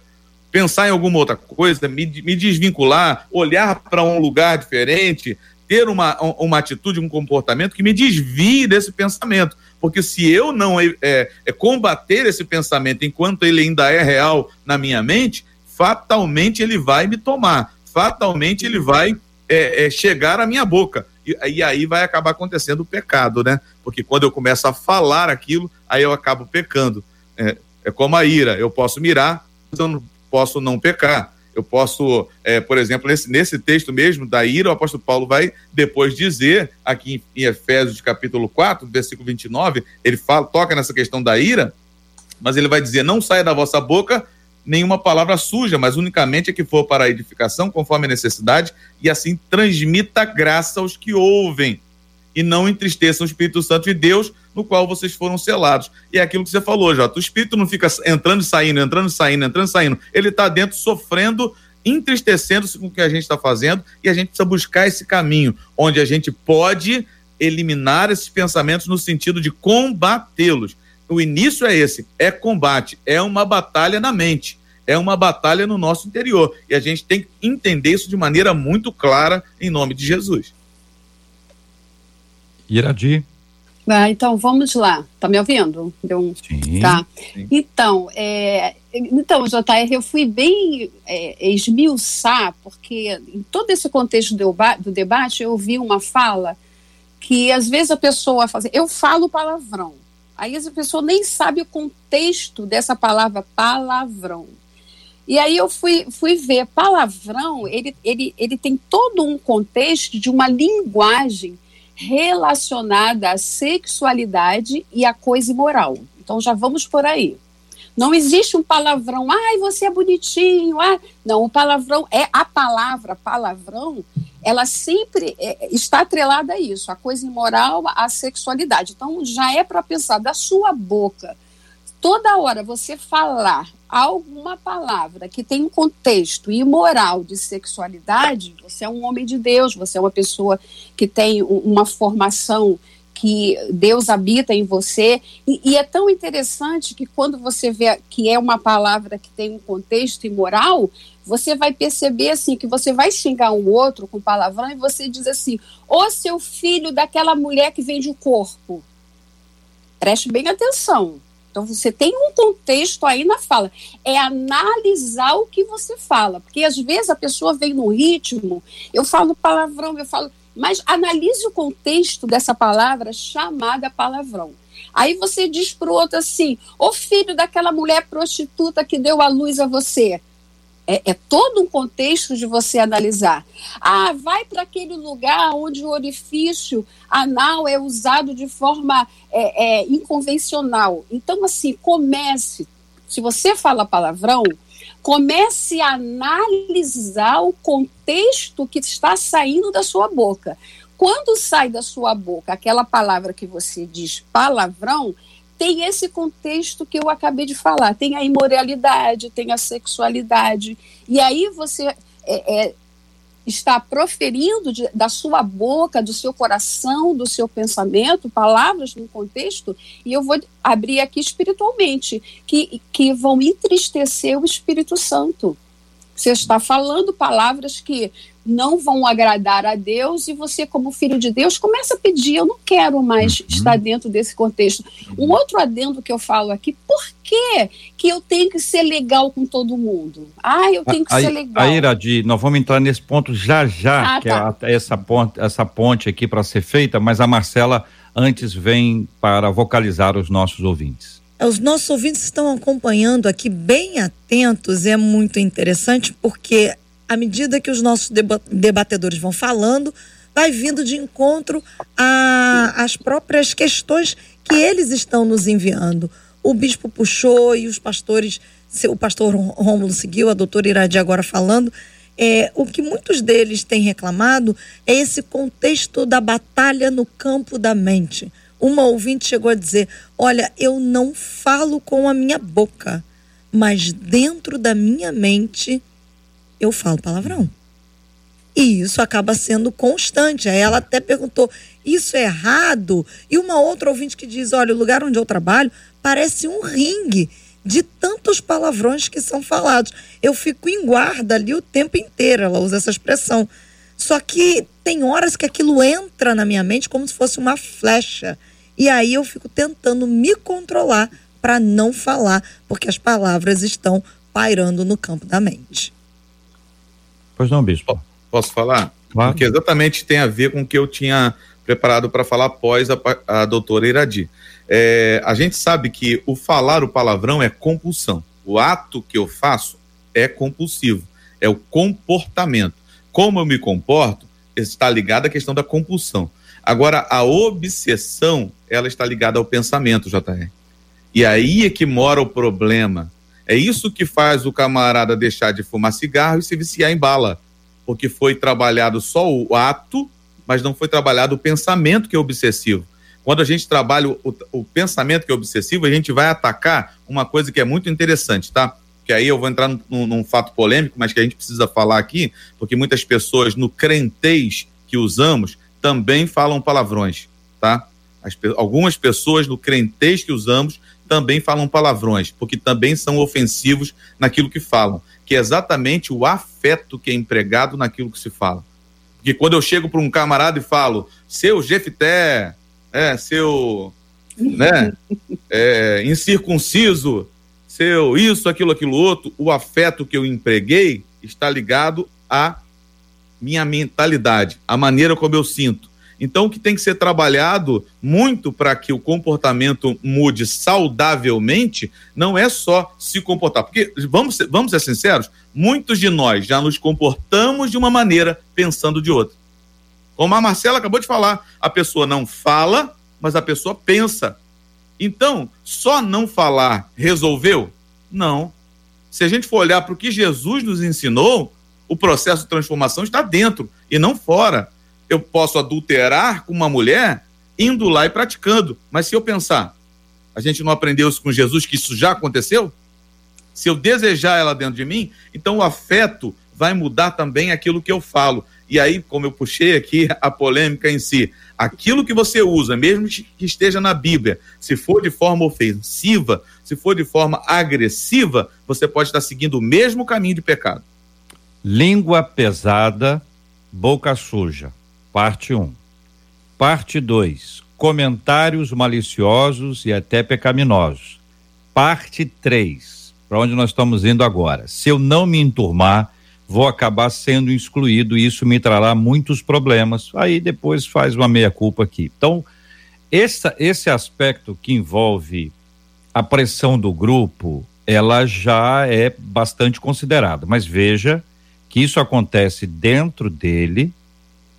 S3: Pensar em alguma outra coisa, me, me desvincular, olhar para um lugar diferente, ter uma, uma atitude, um comportamento que me desvie desse pensamento. Porque se eu não é, é, combater esse pensamento enquanto ele ainda é real na minha mente, fatalmente ele vai me tomar, fatalmente ele vai é, é, chegar à minha boca. E, e, aí vai acabar acontecendo o pecado, né? Porque quando eu começo a falar aquilo, aí eu acabo pecando. É, é como a ira, eu posso mirar, mas eu não posso não pecar. Eu posso, é, por exemplo, nesse, nesse texto mesmo da ira, o apóstolo Paulo vai depois dizer, aqui em, em Efésios capítulo 4, versículo 29, ele fala, toca nessa questão da ira, mas ele vai dizer: não saia da vossa boca nenhuma palavra suja, mas unicamente a que for para a edificação, conforme a necessidade, e assim transmita graça aos que ouvem, e não entristeçam o Espírito Santo de Deus, no qual vocês foram selados. E é aquilo que você falou, Jota, o Espírito não fica entrando e saindo, entrando e saindo, entrando e saindo, ele está dentro sofrendo, entristecendo-se com o que a gente está fazendo, e a gente precisa buscar esse caminho, onde a gente pode eliminar esses pensamentos no sentido de combatê-los o início é esse, é combate, é uma batalha na mente, é uma batalha no nosso interior. E a gente tem que entender isso de maneira muito clara em nome de Jesus.
S1: Iradi.
S5: Ah, então vamos lá. Tá me ouvindo? Deu um...
S1: Sim.
S5: Tá.
S1: Sim.
S5: Então, é, então, JR, eu fui bem é, esmiuçar, porque em todo esse contexto do, do debate eu ouvi uma fala que às vezes a pessoa fala assim, eu falo palavrão. Aí a pessoa nem sabe o contexto dessa palavra palavrão. E aí eu fui, fui ver, palavrão, ele, ele, ele tem todo um contexto de uma linguagem relacionada à sexualidade e à coisa imoral. Então já vamos por aí. Não existe um palavrão, ai, você é bonitinho. Ah. Não, o palavrão é a palavra palavrão, ela sempre é, está atrelada a isso, a coisa imoral, a sexualidade. Então já é para pensar da sua boca. Toda hora você falar alguma palavra que tem um contexto imoral de sexualidade, você é um homem de Deus, você é uma pessoa que tem uma formação que Deus habita em você. E, e, é tão interessante que quando você vê que é uma palavra que tem um contexto imoral, você vai perceber assim que você vai xingar um outro com palavrão e você diz assim: "Ô seu filho daquela mulher que vende o corpo". Preste bem atenção. Então você tem um contexto aí na fala. É analisar o que você fala, porque às vezes a pessoa vem no ritmo, eu falo palavrão, eu falo mas analise o contexto dessa palavra chamada palavrão. Aí você diz para o outro assim: ô filho daquela mulher prostituta que deu a luz a você. É, é, todo um contexto de você analisar. Ah, vai para aquele lugar onde o orifício anal é usado de forma é, é, inconvencional. Então, assim, comece. Se você fala palavrão, comece a analisar o contexto que está saindo da sua boca. Quando sai da sua boca aquela palavra que você diz palavrão, tem esse contexto que eu acabei de falar. Tem a imoralidade, tem a sexualidade. E aí você é, é, está proferindo de, da sua boca, do seu coração, do seu pensamento, palavras no contexto, e eu vou abrir aqui espiritualmente, que, que vão entristecer o Espírito Santo. Você está falando palavras que não vão agradar a Deus e você, como filho de Deus, começa a pedir: eu não quero mais uhum. estar dentro desse contexto. Um outro adendo que eu falo aqui: por que, que eu tenho que ser legal com todo mundo? Ah, eu tenho que
S1: a,
S5: ser legal.
S1: Aí, Iradi, nós vamos entrar nesse ponto já já, ah, que tá. é essa ponte, essa ponte aqui para ser feita, mas a Marcela antes vem para vocalizar os nossos ouvintes.
S2: Os nossos ouvintes estão acompanhando aqui bem atentos, é muito interessante porque à medida que os nossos debatedores vão falando, vai vindo de encontro às próprias questões que eles estão nos enviando. O bispo puxou e os pastores, o pastor Rômulo seguiu, a doutora Iradi agora falando. É, o que muitos deles têm reclamado é esse contexto da batalha no campo da mente. Uma ouvinte chegou a dizer: Olha, eu não falo com a minha boca, mas dentro da minha mente eu falo palavrão. E isso acaba sendo constante. Aí ela até perguntou: isso é errado? E uma outra ouvinte que diz: olha, o lugar onde eu trabalho parece um ringue de tantos palavrões que são falados. Eu fico em guarda ali o tempo inteiro. Ela usa essa expressão. Só que tem horas que aquilo entra na minha mente como se fosse uma flecha. E aí eu fico tentando me controlar para não falar, porque as palavras estão pairando no campo da mente.
S1: Pois não, bispo.
S3: Posso falar? Claro. Porque exatamente tem a ver com o que eu tinha preparado para falar após a, a doutora Iradi. É, a gente sabe que o falar o palavrão é compulsão. O ato que eu faço é compulsivo. É o comportamento. Como eu me comporto está ligado à questão da compulsão. Agora, a obsessão, ela está ligada ao pensamento, JR. E aí é que mora o problema. É isso que faz o camarada deixar de fumar cigarro e se viciar em bala, porque foi trabalhado só o ato, mas não foi trabalhado o pensamento que é obsessivo. Quando a gente trabalha o, o pensamento que é obsessivo, a gente vai atacar uma coisa que é muito interessante, tá? Que aí eu vou entrar num, num fato polêmico, mas que a gente precisa falar aqui, porque muitas pessoas no crentez que usamos também falam palavrões, tá? As, algumas pessoas no crentez que usamos também falam palavrões, porque também são ofensivos naquilo que falam, que é exatamente o afeto que é empregado naquilo que se fala. Porque quando eu chego para um camarada e falo, seu Jefté, é, seu, né, é, incircunciso, seu isso, aquilo, aquilo outro, o afeto que eu empreguei está ligado à minha mentalidade, à maneira como eu sinto. Então, o que tem que ser trabalhado muito para que o comportamento mude saudavelmente não é só se comportar. Porque, vamos ser, vamos ser sinceros, muitos de nós já nos comportamos de uma maneira pensando de outra. Como a Marcela acabou de falar, a pessoa não fala, mas a pessoa pensa. Então, só não falar resolveu? Não. Se a gente for olhar para o que Jesus nos ensinou, o processo de transformação está dentro e não fora eu posso adulterar com uma mulher indo lá e praticando. Mas se eu pensar, a gente não aprendeu isso com Jesus, que isso já aconteceu? Se eu desejar ela dentro de mim, então o afeto vai mudar também aquilo que eu falo. E aí, como eu puxei aqui a polêmica em si, aquilo que você usa, mesmo que esteja na Bíblia, se for de forma ofensiva, se for de forma agressiva, você pode estar seguindo o mesmo caminho de pecado.
S1: Língua pesada, boca suja. Parte 1. Parte 2. Comentários maliciosos e até pecaminosos. Parte 3. Para onde nós estamos indo agora. Se eu não me enturmar, vou acabar sendo excluído e isso me trará muitos problemas. Aí depois faz uma meia-culpa aqui. Então, esse, esse aspecto que envolve a pressão do grupo, ela já é bastante considerada. Mas veja que isso acontece dentro dele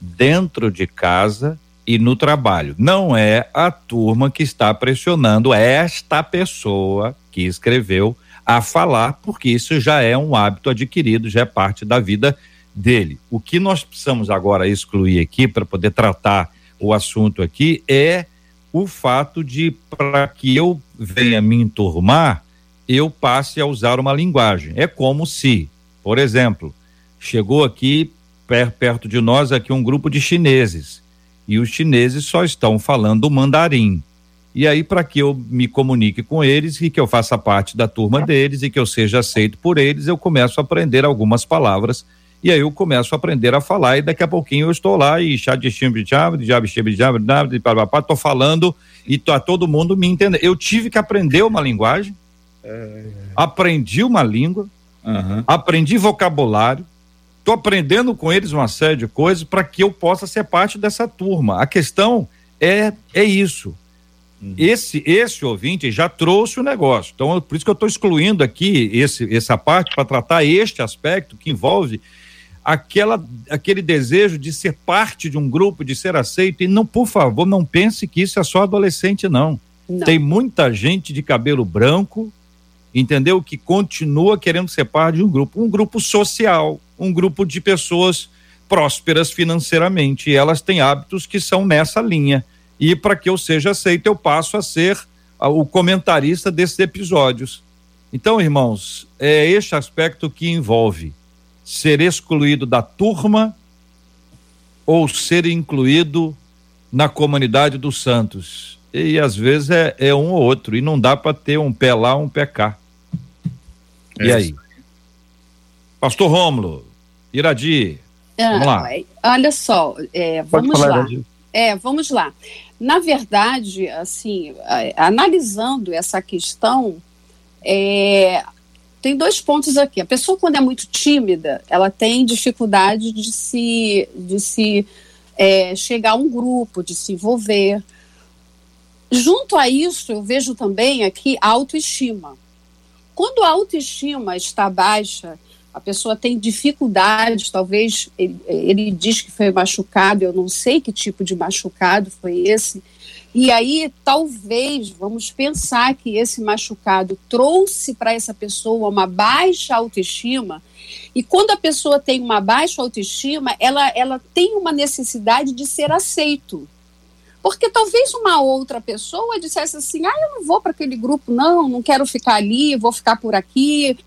S1: dentro de casa e no trabalho. Não é a turma que está pressionando esta pessoa que escreveu a falar, porque isso já é um hábito adquirido, já é parte da vida dele. O que nós precisamos agora excluir aqui para poder tratar o assunto aqui é o fato de para que eu venha me enturmar, eu passe a usar uma linguagem. É como se, por exemplo, chegou aqui perto de nós aqui um grupo de chineses. E os chineses só estão falando mandarim. E aí, para que eu me comunique com eles e que eu faça parte da turma deles e que eu seja aceito por eles, eu começo a aprender algumas palavras. E aí eu começo a aprender a falar, e daqui a pouquinho eu estou lá e chá de chimbre de de chimbre de estou falando e tá todo mundo me entendendo. Eu tive que aprender uma linguagem, é... aprendi uma língua, uhum. aprendi vocabulário, estou aprendendo com eles uma série de coisas para que eu possa ser parte dessa turma. A questão é, é isso Uhum. Esse, esse ouvinte já trouxe o negócio. Então, por isso que eu estou excluindo aqui esse, essa parte para tratar este aspecto que envolve aquela, aquele desejo de ser parte de um grupo, de ser aceito. E não, por favor, não pense que isso é só adolescente, não. não. Tem muita gente de cabelo branco, entendeu? Que continua querendo ser parte de um grupo, um grupo social, um grupo de pessoas prósperas financeiramente. E elas têm hábitos que são nessa linha e para que eu seja aceito, eu passo a ser o comentarista desses episódios. Então, irmãos, é este aspecto que envolve ser excluído da turma ou ser incluído na comunidade dos santos. E às vezes é, é um ou outro, e não dá para ter um pé lá, um pé cá. É e aí? Pastor Rômulo, Iradi, ah, vamos lá.
S5: Olha só, é, vamos falar, lá. Iradi. É, vamos lá. Na verdade, assim, analisando essa questão, é, tem dois pontos aqui. A pessoa, quando é muito tímida, ela tem dificuldade de se, de se é, chegar a um grupo, de se envolver. Junto a isso, eu vejo também aqui a autoestima. Quando a autoestima está baixa, a pessoa tem dificuldades, talvez ele, ele, diz que foi machucado, eu não sei que tipo de machucado foi esse. E aí, talvez, vamos pensar que esse machucado trouxe para essa pessoa uma baixa autoestima. E quando a pessoa tem uma baixa autoestima, ela, ela tem uma necessidade de ser aceito. Porque talvez uma outra pessoa dissesse assim: ah, eu não vou para aquele grupo, não, não quero ficar ali, vou ficar por aqui,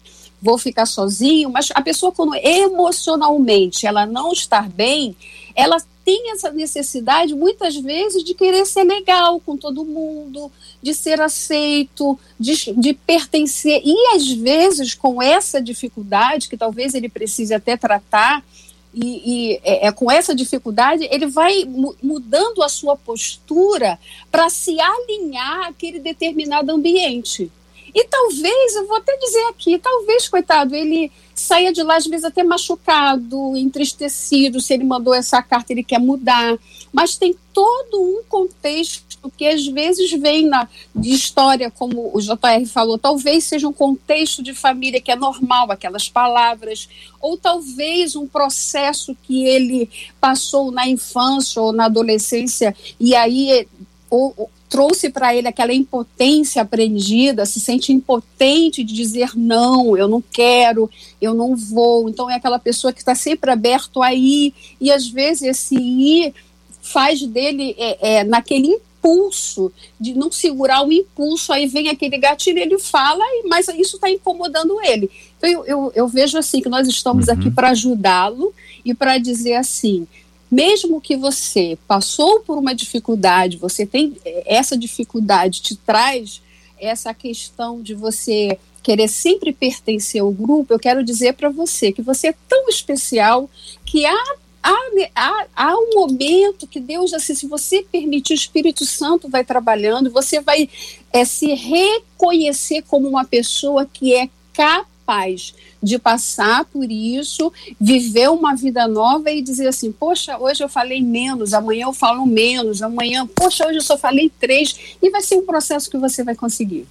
S5: vou ficar sozinho, mas a pessoa quando emocionalmente ela não está bem, ela tem essa necessidade muitas vezes de querer ser legal com todo mundo, de ser aceito, de, de pertencer. E às vezes com essa dificuldade, que talvez ele precise até tratar, e, e é, é, com essa dificuldade, ele vai mudando a sua postura para se alinhar àquele determinado ambiente. E talvez, eu vou até dizer aqui, talvez, coitado, ele saia de lá às vezes até machucado, entristecido, se ele mandou essa carta, ele quer mudar. Mas tem todo um contexto que às vezes vem na, de história, como o JR falou, talvez seja um contexto de família que é normal, aquelas palavras, ou talvez um processo que ele passou na infância ou na adolescência, e aí ou, trouxe para ele aquela impotência aprendida, se sente impotente de dizer não, eu não quero, eu não vou. Então é aquela pessoa que está sempre aberto a ir, e às vezes esse ir faz dele é, é, naquele impulso, de não segurar o impulso, aí vem aquele gatilho, ele fala, mas isso está incomodando ele. Então eu, eu, eu, vejo assim que nós estamos uhum. aqui para ajudá-lo e para dizer assim, mesmo que você passou por uma dificuldade, você tem essa dificuldade te traz essa questão de você querer sempre pertencer ao grupo, eu quero dizer para você que você é tão especial que há, há, há, há um momento que Deus, assim, se você permitir, o Espírito Santo vai trabalhando, você vai é, se reconhecer como uma pessoa que é capaz capaz de passar por isso, viver uma vida nova e dizer assim: poxa, hoje eu falei menos, amanhã eu falo menos, amanhã, poxa, hoje eu só falei três, e vai ser um processo que você vai conseguir.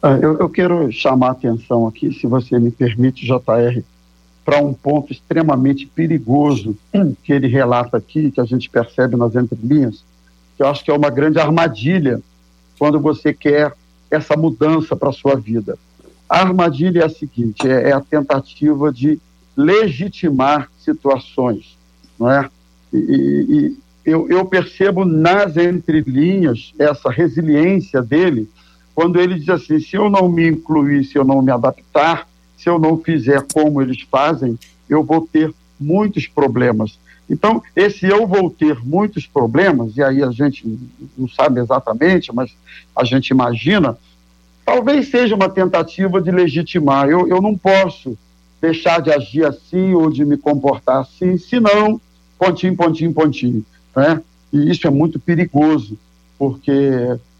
S4: Ah, eu, eu quero chamar a atenção aqui, se você me permite, JR, para um ponto extremamente perigoso que ele relata aqui, que a gente percebe nas entrelinhas, que eu acho que é uma grande armadilha quando você quer essa mudança para a sua vida. A armadilha é a seguinte: é, é a tentativa de legitimar situações, não é? E, e eu, eu, percebo nas entrelinhas essa resiliência dele, quando ele diz assim: se eu não me incluir, se eu não me adaptar, se eu não fizer como eles fazem, eu vou ter muitos problemas. Então, esse eu vou ter muitos problemas, e aí a gente não sabe exatamente, mas a gente imagina, talvez seja uma tentativa de legitimar. Eu, eu não posso deixar de agir assim ou de me comportar assim, senão, pontinho, pontinho, pontinho. Né? E isso é muito perigoso, porque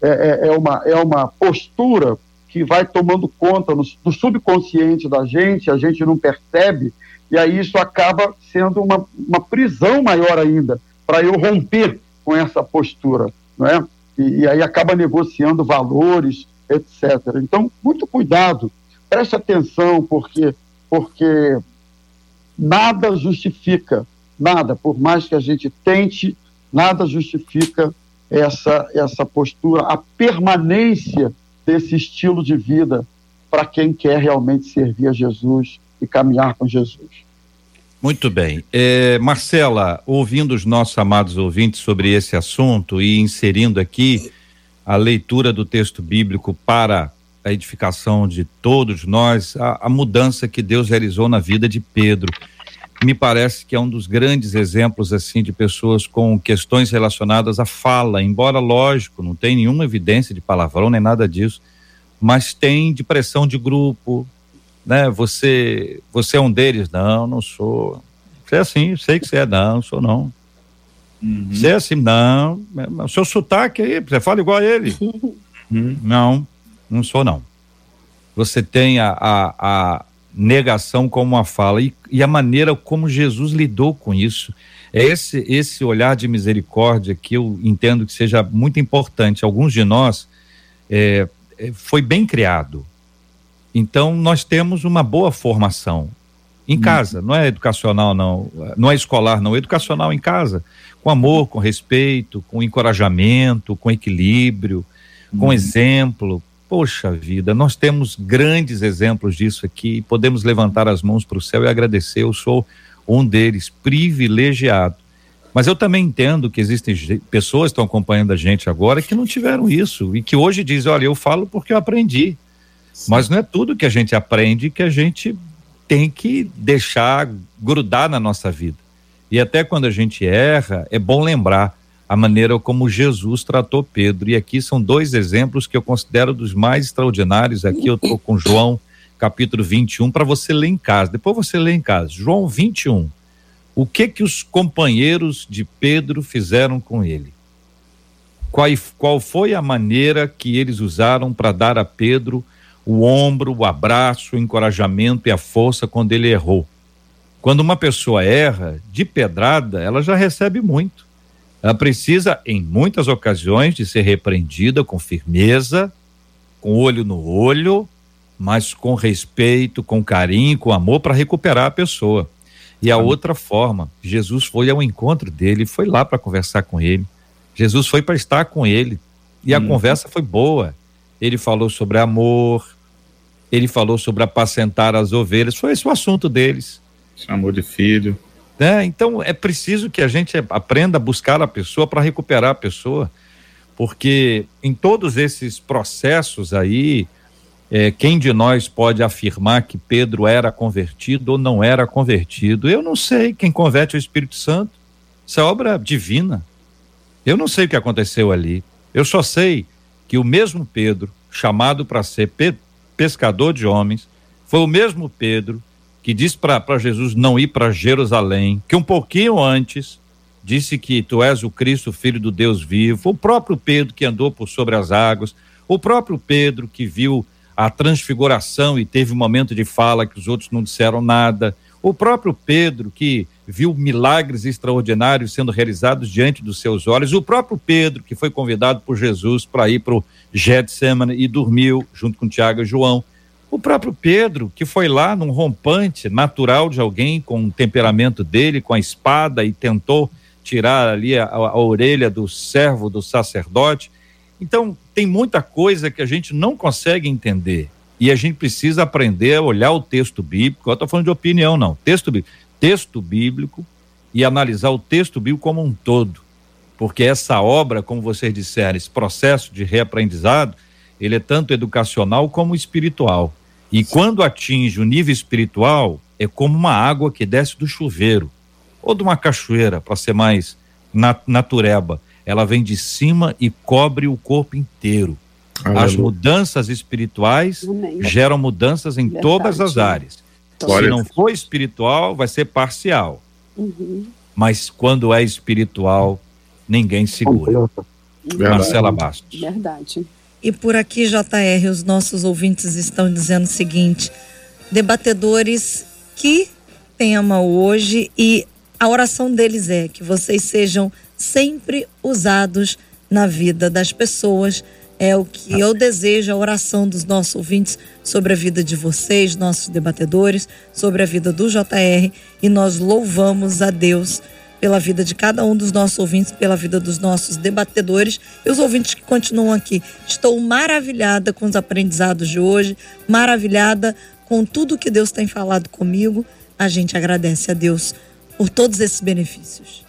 S4: é, é, é uma, é uma postura que vai tomando conta no, do subconsciente da gente, a gente não percebe, e aí isso acaba sendo uma, uma prisão maior ainda, para eu romper com essa postura, não é? E, e, aí acaba negociando valores, etc. Então, muito cuidado, preste atenção, porque, porque nada justifica, nada, por mais que a gente tente, nada justifica essa, essa postura, a permanência desse estilo de vida para quem quer realmente servir a Jesus e caminhar com Jesus.
S1: Muito bem. É, Marcela, ouvindo os nossos amados ouvintes sobre esse assunto e inserindo aqui a leitura do texto bíblico para a edificação de todos nós, a, a mudança que Deus realizou na vida de Pedro me parece que é um dos grandes exemplos assim de pessoas com questões relacionadas à fala, embora lógico, não tem nenhuma evidência de palavrão nem nada disso, mas tem de pressão de grupo, né? Você, você é um deles? Não, não sou. Você é assim, sei que você é, não, sou não. Uhum. Você é assim, não. O seu sotaque aí, você fala igual a ele. Uhum. Não, não sou não. Você tem a, a, a negação como uma fala e, e, a maneira como Jesus lidou com isso. É esse, esse olhar de misericórdia que eu entendo que seja muito importante. Alguns de nós é, é, foi bem criado. Então, nós temos uma boa formação em casa, não é educacional, não, não é escolar, não, é educacional em casa, com amor, com respeito, com encorajamento, com equilíbrio, com uhum. exemplo, Poxa vida, nós temos grandes exemplos disso aqui. Podemos levantar as mãos para o céu e agradecer. Eu sou um deles, privilegiado. Mas eu também entendo que existem pessoas que estão acompanhando a gente agora que não tiveram isso e que hoje dizem: olha, eu falo porque eu aprendi. Sim. Mas não é tudo que a gente aprende que a gente tem que deixar grudar na nossa vida. E até quando a gente erra, é bom lembrar a maneira como Jesus tratou Pedro. E aqui são dois exemplos que eu considero dos mais extraordinários. Aqui eu estou com João, capítulo 21, para você ler em casa. Depois você lê em casa. João 21. O que que os companheiros de Pedro fizeram com ele? Qual, qual foi a maneira que eles usaram para dar a Pedro o ombro, o abraço, o encorajamento e a força quando ele errou? Quando uma pessoa erra, de pedrada, ela já recebe muito ela precisa, em muitas ocasiões, de ser repreendida com firmeza, com olho no olho, mas com respeito, com carinho, com amor para recuperar a pessoa. E a outra forma, Jesus foi ao encontro dele, foi lá para conversar com ele. Jesus foi para estar com ele. E a hum. conversa foi boa. Ele falou sobre amor, ele falou sobre apacentar as ovelhas, foi esse o assunto deles.
S3: Chamou de filho.
S1: Né? Então é preciso que a gente aprenda a buscar a pessoa para recuperar a pessoa, porque em todos esses processos aí, é, quem de nós pode afirmar que Pedro era convertido ou não era convertido? Eu não sei. Quem converte é o Espírito Santo. Isso é obra divina. Eu não sei o que aconteceu ali. Eu só sei que o mesmo Pedro, chamado para ser pe pescador de homens, foi o mesmo Pedro que disse para Jesus não ir para Jerusalém, que um pouquinho antes disse que tu és o Cristo, filho do Deus vivo, o próprio Pedro que andou por sobre as águas, o próprio Pedro que viu a transfiguração e teve um momento de fala que os outros não disseram nada, o próprio Pedro que viu milagres extraordinários sendo realizados diante dos seus olhos, o próprio Pedro que foi convidado por Jesus para ir para o Getsemane e dormiu junto com Tiago e João. O próprio Pedro, que foi lá num rompante natural de alguém com o temperamento dele, com a espada, e tentou tirar ali a, a, orelha do servo do sacerdote. Então, tem muita coisa que a gente não consegue entender. E a gente precisa aprender a olhar o texto bíblico. Eu estou falando de opinião, não. Texto bíblico. Texto bíblico e analisar o texto bíblico como um todo. Porque essa obra, como vocês disseram, esse processo de reaprendizado, ele é tanto educacional como espiritual. E quando atinge o nível espiritual, é como uma água que desce do chuveiro ou de uma cachoeira, para ser mais nat natureba. Ela vem de cima e cobre o corpo inteiro. Aleluia. As mudanças espirituais Amém. geram mudanças em Verdade. todas as áreas. Então, Se não for espiritual, vai ser parcial. Uhum. Mas quando é espiritual, ninguém segura. Verdade. Marcela Bastos.
S5: Verdade.
S2: E por aqui, JR, os nossos ouvintes estão dizendo o seguinte: debatedores, que tema hoje e a oração deles é que vocês sejam sempre usados na vida das pessoas. É o que eu desejo, a oração dos nossos ouvintes sobre a vida de vocês, nossos debatedores, sobre a vida do JR. E nós louvamos a Deus pela vida de cada um dos nossos ouvintes, pela vida dos nossos debatedores e os ouvintes que continuam aqui. Estou maravilhada com os aprendizados de hoje, maravilhada com tudo que Deus tem falado comigo. A gente agradece a Deus por todos esses benefícios.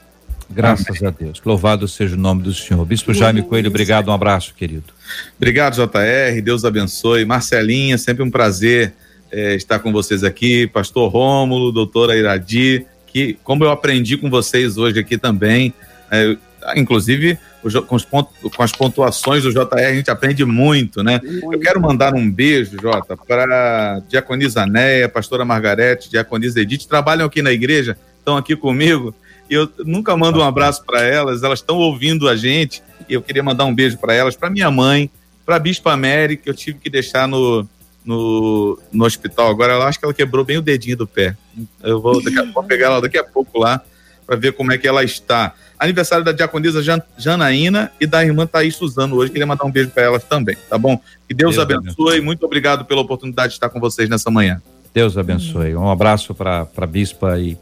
S1: Graças Amém. a Deus. Louvado seja o nome do Senhor. Bispo Jaime Coelho, obrigado, um abraço, querido.
S3: Obrigado, JR. Deus abençoe. Marcelinha, sempre um prazer é, estar com vocês aqui. Pastor Rômulo, doutora Iradi, que, como eu aprendi com vocês hoje aqui também, é, inclusive com, ponto, com, as pontuações do JR, a gente aprende muito, né? Eu quero mandar um beijo, Jota, para Diaconisa Neia, pastora Margarete, Diaconisa Edith, trabalham aqui na igreja, estão aqui comigo, eu nunca mando um abraço para elas, elas estão ouvindo a gente, e eu queria mandar um beijo para elas, para minha mãe, para a Bispa Mary, que eu tive que deixar no, no, no hospital agora, ela acho que ela quebrou bem o dedinho do pé. Eu vou, a, vou pegar ela daqui a pouco lá, para ver como é que ela está aniversário da diaconisa Janaína e da irmã Thaís Suzano hoje. Queria mandar um beijo para elas também, tá bom? Que Deus, Deus abençoe. abençoe. Muito obrigado pela oportunidade de estar com vocês nessa manhã.
S1: Deus abençoe. Um abraço para a bispa e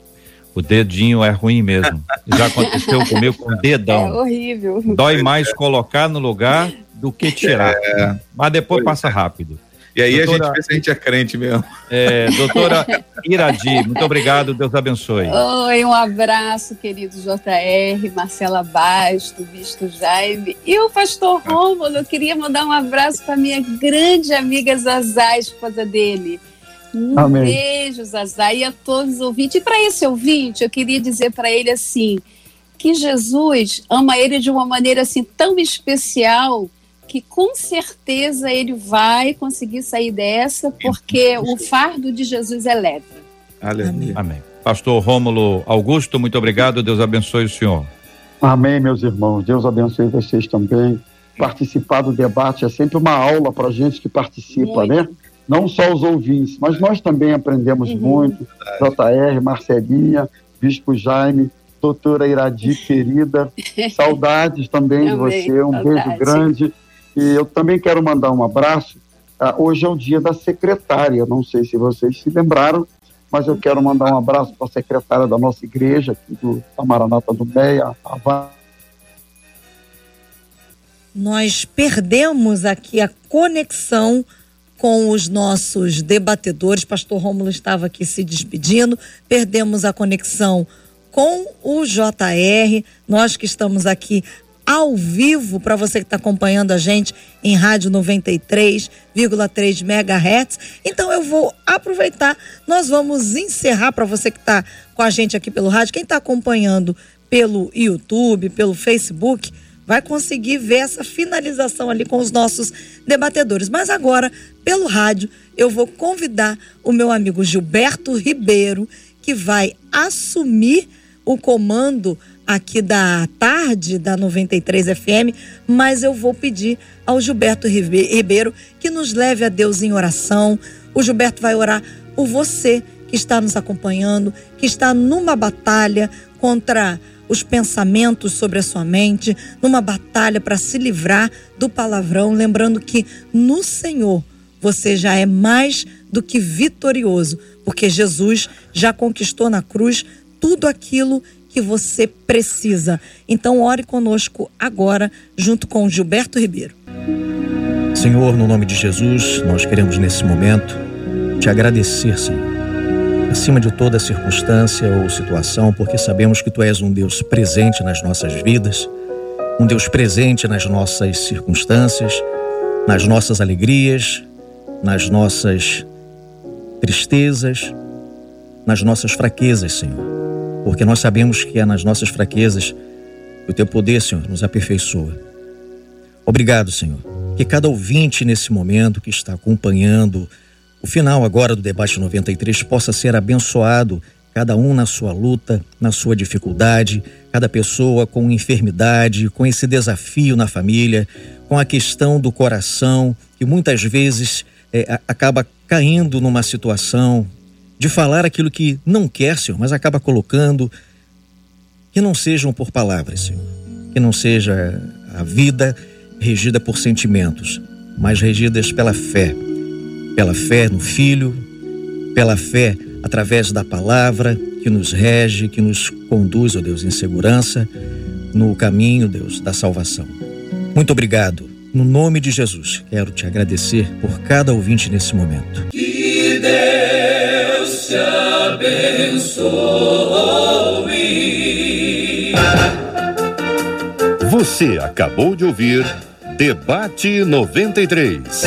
S1: o dedinho é ruim mesmo. Já aconteceu [LAUGHS] comigo com o dedão.
S5: É horrível.
S1: Dói mais colocar no lugar do que tirar. É... Mas depois passa rápido.
S3: E aí doutora, a gente vê se a gente é crente mesmo.
S1: É, doutora [LAUGHS] Iradi, muito obrigado, Deus abençoe.
S5: Oi, um abraço, querido JR, Marcela Basto, Visto Jaime e o pastor Rômulo. Eu queria mandar um abraço para minha grande amiga Zazá, esposa dele. Um Amém. beijo, Zazá, e a todos os ouvintes. E para esse ouvinte, eu queria dizer para ele assim, que Jesus ama ele de uma maneira assim tão especial que com certeza ele vai conseguir sair dessa, porque o fardo de Jesus é leve.
S1: Aleluia. Amém. Pastor Rômulo Augusto, muito obrigado. Deus abençoe o senhor.
S4: Amém, meus irmãos. Deus abençoe vocês também. Participar do debate é sempre uma aula para a gente que participa, muito. né? Não só os ouvintes, mas nós também aprendemos uhum. muito. JR, Marcelinha, Bispo Jaime, doutora Iradi, [LAUGHS] querida. Saudades também de você. Um Saudade. beijo grande. E eu também quero mandar um abraço. Ah, hoje é o dia da secretária, não sei se vocês se lembraram, mas eu quero mandar um abraço para a secretária da nossa igreja, aqui do Maranata do Meia, a
S2: Nós perdemos aqui a conexão com os nossos debatedores. Pastor Rômulo estava aqui se despedindo, perdemos a conexão com o JR. Nós que estamos aqui ao vivo para você que está acompanhando a gente em rádio 93,3 MHz. Então eu vou aproveitar, nós vamos encerrar para você que está com a gente aqui pelo rádio, quem está acompanhando pelo YouTube, pelo Facebook, vai conseguir ver essa finalização ali com os nossos debatedores. Mas agora, pelo rádio, eu vou convidar o meu amigo Gilberto Ribeiro, que vai assumir o comando aqui da tarde da 93 FM, mas eu vou pedir ao Gilberto Ribeiro que nos leve a Deus em oração. O Gilberto vai orar por você que está nos acompanhando, que está numa batalha contra os pensamentos sobre a sua mente, numa batalha para se livrar do palavrão, lembrando que no Senhor você já é mais do que vitorioso, porque Jesus já conquistou na cruz tudo aquilo que você precisa. Então, ore conosco agora, junto com Gilberto Ribeiro.
S6: Senhor, no nome de Jesus, nós queremos nesse momento te agradecer, Senhor. Acima de toda circunstância ou situação, porque sabemos que tu és um Deus presente nas nossas vidas, um Deus presente nas nossas circunstâncias, nas nossas alegrias, nas nossas tristezas, nas nossas fraquezas, Senhor. Porque nós sabemos que é nas nossas fraquezas que o teu poder, Senhor, nos aperfeiçoa. Obrigado, Senhor. Que cada ouvinte nesse momento que está acompanhando o final agora do debate 93 possa ser abençoado, cada um na sua luta, na sua dificuldade, cada pessoa com enfermidade, com esse desafio na família, com a questão do coração, que muitas vezes é, acaba caindo numa situação de falar aquilo que não quer, Senhor, mas acaba colocando. Que não sejam por palavras, Senhor. Que não seja a vida regida por sentimentos, mas regidas pela fé. Pela fé no Filho, pela fé através da palavra que nos rege, que nos conduz, ó oh Deus, em segurança no caminho, Deus, da salvação. Muito obrigado. No nome de Jesus, quero te agradecer por cada ouvinte nesse momento.
S7: Que Deus te abençoe. Você acabou de ouvir Debate 93.